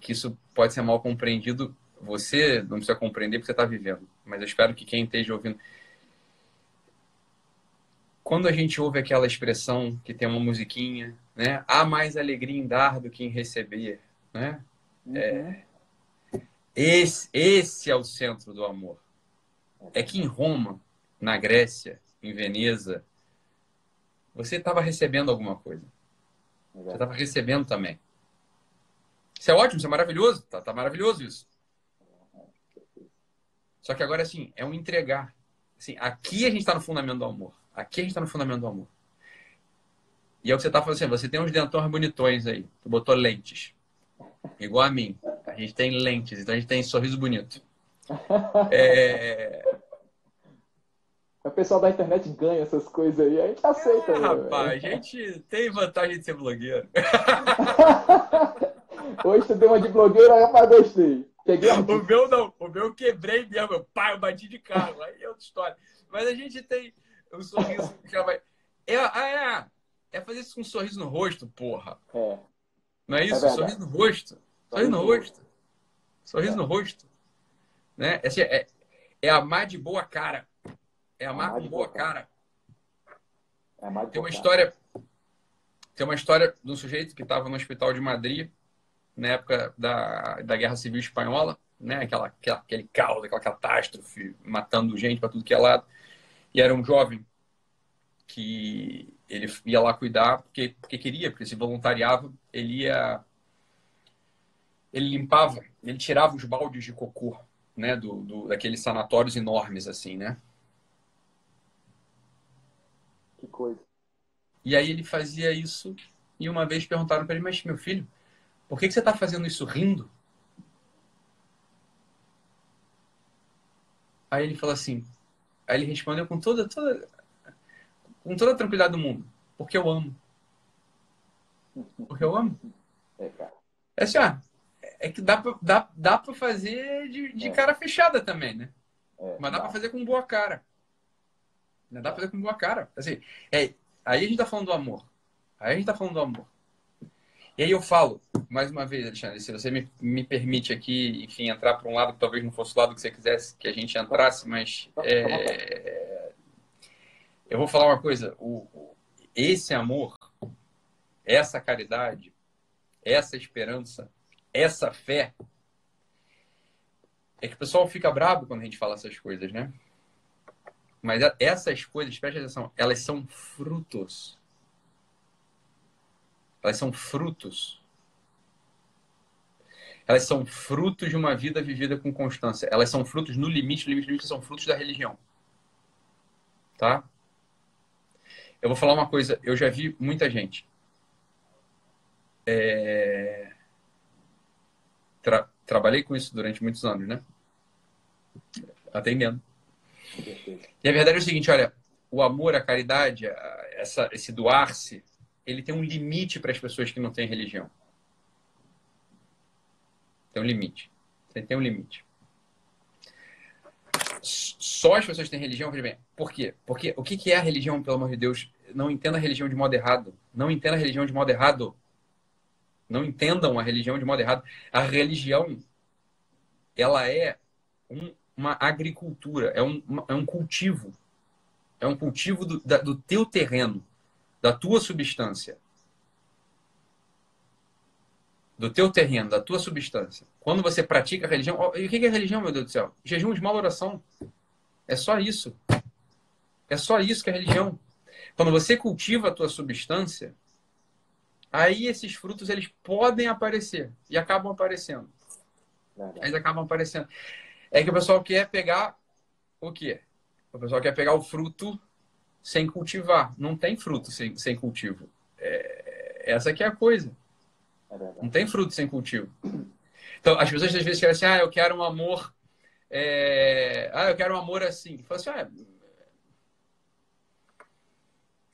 Que isso pode ser mal compreendido. Você não precisa compreender porque você está vivendo. Mas eu espero que quem esteja ouvindo quando a gente ouve aquela expressão que tem uma musiquinha, né? Há mais alegria em dar do que em receber, né? Uhum. É, esse, esse é o centro do amor. É que em Roma, na Grécia, em Veneza, você estava recebendo alguma coisa. Você estava recebendo também. Isso é ótimo, isso é maravilhoso. Tá, tá maravilhoso isso. Só que agora, assim, é um entregar. Assim, aqui a gente está no fundamento do amor. Aqui a gente está no fundamento do amor. E é o que você está fazendo. Você tem uns dentões bonitões aí. Tu botou lentes. Igual a mim. A gente tem lentes, então a gente tem sorriso bonito. *laughs* É... O pessoal da internet ganha essas coisas aí, a gente aceita. É, né, rapaz, a gente tem vantagem de ser blogueiro. *laughs* Hoje tu deu uma de blogueiro, rapaz, gostei. Peguei o meu não, o meu eu quebrei mesmo. Pai, eu bati de carro, aí é outra história. Mas a gente tem, o sorriso já vai. É, é, é fazer isso com um sorriso no rosto, porra. É. Não é isso? É sorriso no rosto. Sorriso no rosto. Sorriso é. no rosto. Né? Assim, é, é amar de boa cara. É amar, amar com boa cara. É amar tem uma história. Tem uma história de um sujeito que estava no hospital de Madrid, na época da, da Guerra Civil Espanhola, né? Aquela, aquela, aquele caos, aquela catástrofe, matando gente para tudo que é lado. E era um jovem que ele ia lá cuidar porque, porque queria, porque se voluntariava, ele ia. Ele limpava, ele tirava os baldes de cocô, né? Do, do, daqueles sanatórios enormes, assim, né? Que coisa. E aí ele fazia isso e uma vez perguntaram para ele, mas meu filho, por que, que você está fazendo isso rindo? Aí ele falou assim, Aí ele respondeu com toda, toda, com toda a tranquilidade do mundo. Porque eu amo. Porque eu amo. *laughs* É, é assim, ah, é que dá pra, dá, dá pra fazer de, de é. cara fechada também, né? É, Mas dá, dá pra fazer com boa cara. Dá pra fazer com boa cara. Assim, é, aí a gente tá falando do amor. Aí a gente tá falando do amor. E aí eu falo, mais uma vez, Alexandre, se você me, me permite aqui, enfim, entrar para um lado que talvez não fosse o lado que você quisesse que a gente entrasse, mas é, eu vou falar uma coisa. O, esse amor, essa caridade, essa esperança, essa fé, é que o pessoal fica bravo quando a gente fala essas coisas, né? Mas essas coisas, preste atenção, elas são frutos elas são frutos. Elas são frutos de uma vida vivida com constância. Elas são frutos no limite, no limite, no limite, são frutos da religião. Tá? Eu vou falar uma coisa, eu já vi muita gente. É... Tra... Trabalhei com isso durante muitos anos, né? Atendendo. E a verdade é o seguinte, olha, o amor, a caridade, essa, esse doar-se, ele tem um limite para as pessoas que não têm religião. Tem um limite. Tem um limite. Só as pessoas que têm religião, veja bem, por quê? Porque o que é a religião, pelo amor de Deus? Não entenda a religião de modo errado. Não entenda a religião de modo errado. Não entendam a religião de modo errado. A religião, ela é um, uma agricultura, é um, uma, é um cultivo. É um cultivo do, da, do teu terreno da tua substância, do teu terreno, da tua substância. Quando você pratica a religião, e o que é religião, meu Deus do céu? Jejum de mal oração. É só isso. É só isso que é religião. Quando você cultiva a tua substância, aí esses frutos eles podem aparecer e acabam aparecendo. Eles acabam aparecendo. É que o pessoal quer pegar o quê? O pessoal quer pegar o fruto sem cultivar. Não tem fruto sem, sem cultivo. É, essa aqui é a coisa. É não tem fruto sem cultivo. Então, as pessoas às vezes querem assim, ah, eu quero um amor... É... Ah, eu quero um amor assim. Fala assim, ah,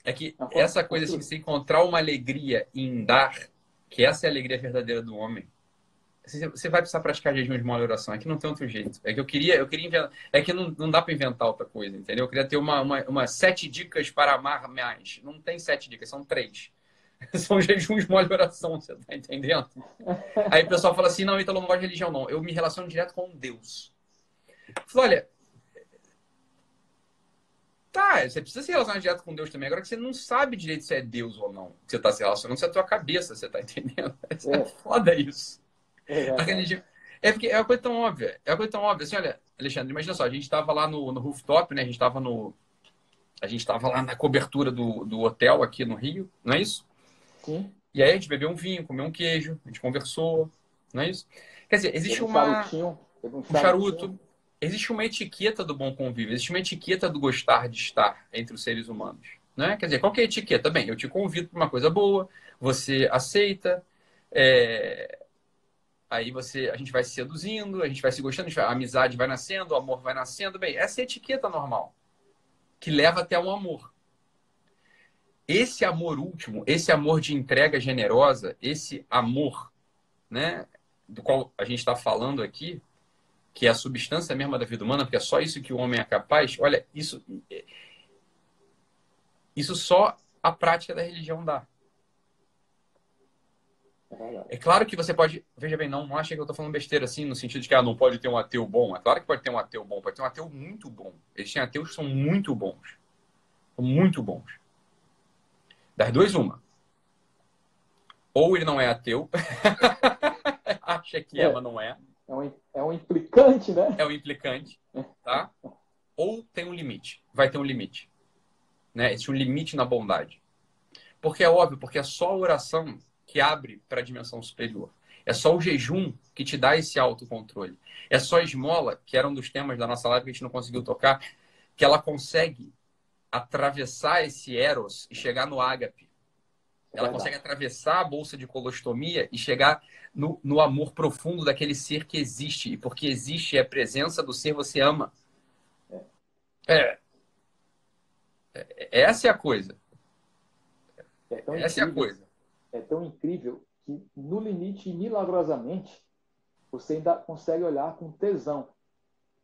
É que essa coisa assim, você encontrar uma alegria em dar, que essa é a alegria verdadeira do homem. Você vai precisar praticar jejum de mole oração. É que não tem outro jeito. É que eu queria, eu queria inventar. É que não, não dá para inventar outra coisa, entendeu? Eu queria ter uma, uma, uma, sete dicas para amar mais. Não tem sete dicas, são três. *laughs* São jejuns mole oração, você tá entendendo? Aí o pessoal fala assim: não, Ítalo, não gosta de religião, não. Eu me relaciono direto com Deus. Eu falo, olha, Tá, você precisa se relacionar direto com Deus também. Agora que você não sabe direito se é Deus ou não. Que você está se relacionando, se é a tua cabeça, você está entendendo? *laughs* É, é foda isso. É. É porque é uma coisa tão óbvia. É uma coisa tão óbvia. Assim, olha, Alexandre, imagina só, a gente estava lá no, no rooftop, né? A gente estava no. A gente estava lá na cobertura do, do hotel aqui no Rio, não é isso? Sim. E aí a gente bebeu um vinho, comeu um queijo, a gente conversou, não é isso? Quer dizer, existe um uma. Charutinho, um, charuto. Existe uma etiqueta do bom convívio, existe uma etiqueta do gostar de estar entre os seres humanos. Né? Quer dizer, qual é a etiqueta? Bem, eu te convido para uma coisa boa, você aceita, é, Aí você, a gente vai se seduzindo, a gente vai se gostando, a, amizade vai nascendo, o amor vai nascendo. Bem, essa é a etiqueta normal, que leva até um amor. Esse amor último, esse amor de entrega generosa, esse amor, né, do qual a gente está falando aqui, que é a substância mesma da vida humana, porque é só isso que o homem é capaz. Olha, isso, isso só a prática da religião dá. É claro que você pode. Veja bem, não, não acha que eu estou falando besteira assim, no sentido de que ah, não pode ter um ateu bom. É claro que pode ter um ateu bom, pode ter um ateu muito bom. Existem ateus que são muito bons. São muito bons. Das duas, uma. Ou ele não é ateu, *laughs* acha que é, mas não é. É um, é um implicante, né? É um implicante, tá? Ou tem um limite. Vai ter um limite. Né? Existe um limite na bondade. Porque é óbvio, porque é só a oração que abre para a dimensão superior. É só o jejum que te dá esse autocontrole. É só a esmola, que era um dos temas da nossa live que a gente não conseguiu tocar, que ela consegue atravessar esse eros e chegar no ágape. Ela consegue atravessar a bolsa de colostomia e chegar no, no amor profundo daquele ser que existe. E porque existe é a presença do ser você ama. É. é essa é a coisa. É essa é a coisa é tão incrível que, no limite, milagrosamente, você ainda consegue olhar com tesão.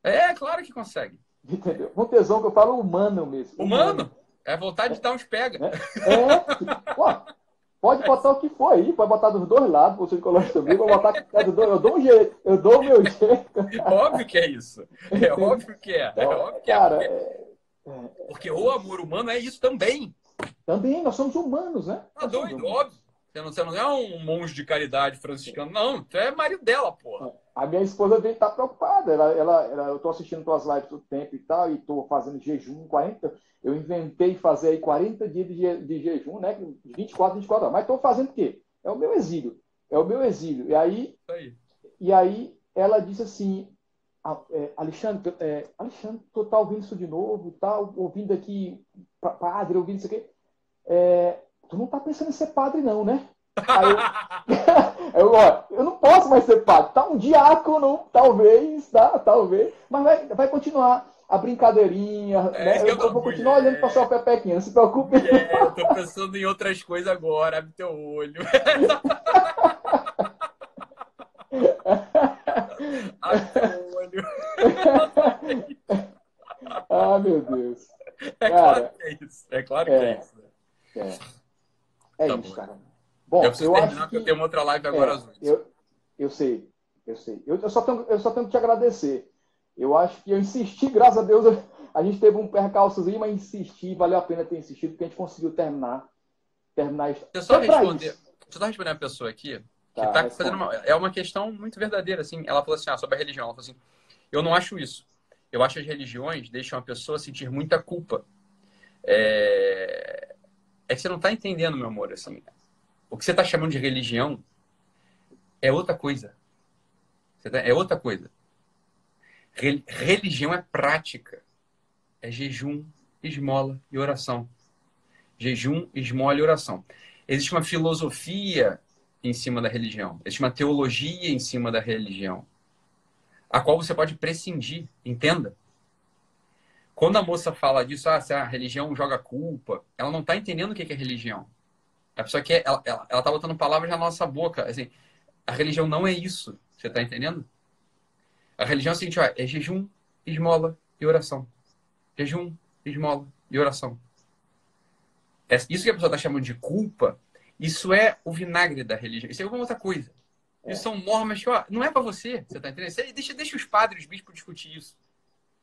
É, claro que consegue. Entendeu? Com tesão que eu falo humano mesmo. Humano? humano. É vontade de dar uns pega. É. é. Pô, pode botar o que for aí, pode botar dos dois lados, você coloca comigo, pode botar dos dois, eu dou um jeito, eu dou o meu jeito. Óbvio que é isso. É óbvio que é. É óbvio que é. Cara, porque, é... porque o amor humano é isso também. Também, nós somos humanos, né? Tá doido, óbvio. Você não, você não é um monge de caridade franciscano, não. Tu é marido dela, porra. A minha esposa dele tá preocupada. Ela, ela, ela, eu tô assistindo tuas lives todo tempo e tal, e tô fazendo jejum 40. Eu inventei fazer aí 40 dias de, je, de jejum, né? 24, 24 horas. Mas tô fazendo o quê? É o meu exílio. É o meu exílio. E aí, aí. E aí ela disse assim, é, Alexandre, é, Alexandre, tu tá ouvindo isso de novo, tá ouvindo aqui, padre, ouvindo isso aqui. É, tu não tá pensando em ser padre, não, né? Aí eu, *laughs* eu, ó, eu não posso mais ser padre. Tá um diácono, talvez, tá? Talvez. Mas vai, vai continuar a brincadeirinha, é, né? Eu, eu, vou continuar olhando para sua pepequinha, não se preocupe. É, eu tô pensando em outras coisas agora, abre teu olho. *laughs* abre teu olho. ah, meu Deus. É Cara, claro que é isso. É claro que é, é isso. É. É tá isso, bom. cara. Bom, eu preciso eu terminar porque que... eu tenho uma outra live agora é, às Eu, eu sei, eu sei. Eu, eu, só tenho, eu só tenho que te agradecer. Eu acho que eu insisti, graças a Deus, *laughs* a gente teve um percalçozinho, mas insisti, valeu a pena ter insistido, porque a gente conseguiu terminar, terminar isso. Deixa eu só responder. Deixa eu só responder uma pessoa aqui que tá, tá fazendo uma, é uma questão muito verdadeira, assim. Ela falou assim, ah, sobre a religião. Ela falou assim, eu não acho isso. Eu acho que as religiões deixam a pessoa sentir muita culpa. É, é que você não está entendendo, meu amor. Assim, o que você está chamando de religião é outra coisa. Tá, é outra coisa. Religião é prática. É jejum, esmola e oração. Jejum, esmola e oração. Existe uma filosofia em cima da religião. Existe uma teologia em cima da religião. A qual você pode prescindir. Entenda. Quando a moça fala disso, ah, se a religião joga culpa, ela não está entendendo o que é religião. A pessoa que ela, ela, ela tá botando palavras na nossa boca. Assim, a religião não é isso. Você está entendendo? A religião é o seguinte, ó, é jejum, esmola e oração. Jejum, esmola e oração. É isso que a pessoa está chamando de culpa, isso é o vinagre da religião. Isso é alguma outra coisa. É. Isso são normas que, ó, não é para você. Você está entendendo? deixa, deixa os padres, os bispos discutir isso.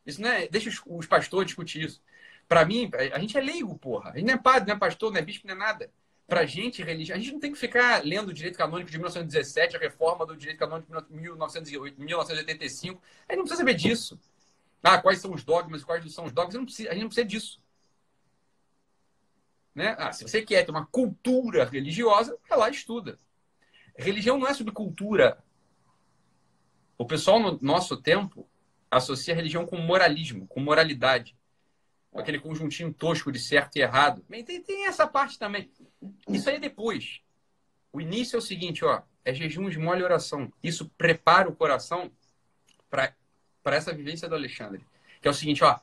Isso não é. Deixa os, os pastores discutir isso. Para mim, a gente é leigo, porra. A gente não é padre, não é pastor, não é bispo, não é nada. Pra gente, religião. A gente não tem que ficar lendo o direito canônico de 1917, a reforma do direito canônico de 1985. A gente não precisa saber disso. Ah, quais são os dogmas, quais não são os dogmas. A gente não precisa, gente não precisa disso. Né? Ah, se você quer ter uma cultura religiosa, vai lá e estuda. Religião não é sobre cultura. O pessoal no nosso tempo associa a religião com moralismo, com moralidade. Com aquele conjuntinho tosco de certo e errado. Tem, tem essa parte também. Isso aí é depois. O início é o seguinte, ó. É jejum, esmola e oração. Isso prepara o coração para essa vivência do Alexandre. Que é o seguinte, ó.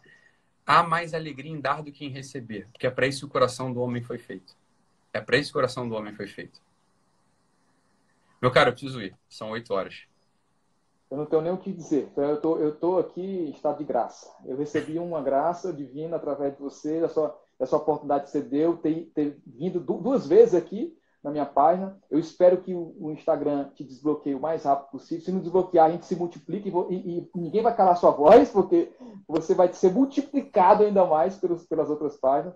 Há mais alegria em dar do que em receber. Porque é para isso que o coração do homem foi feito. É para isso que o coração do homem foi feito. Meu cara, eu preciso ir. São oito horas. Eu não tenho nem o que dizer. Então, eu tô, eu tô aqui em estado de graça. Eu recebi uma graça divina através de você, da sua, da sua oportunidade que você deu, ter, ter vindo duas vezes aqui na minha página. Eu espero que o, o, Instagram te desbloqueie o mais rápido possível. Se não desbloquear, a gente se multiplique e, e, e ninguém vai calar sua voz, porque você vai ser multiplicado ainda mais pelos, pelas outras páginas.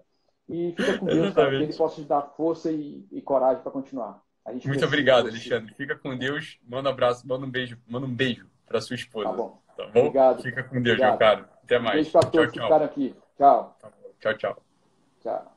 E fica com Deus, para que ele possa te dar força e, e coragem para continuar. Muito obrigado, Alexandre. Fica com Deus. Manda um abraço, manda um beijo, manda um beijo para sua esposa. Tá bom. Tá bom? Obrigado. Fica com Deus, obrigado. meu caro. Até mais. Um beijo para todos que ficaram aqui. Tchau. Tá tchau, tchau. Tchau.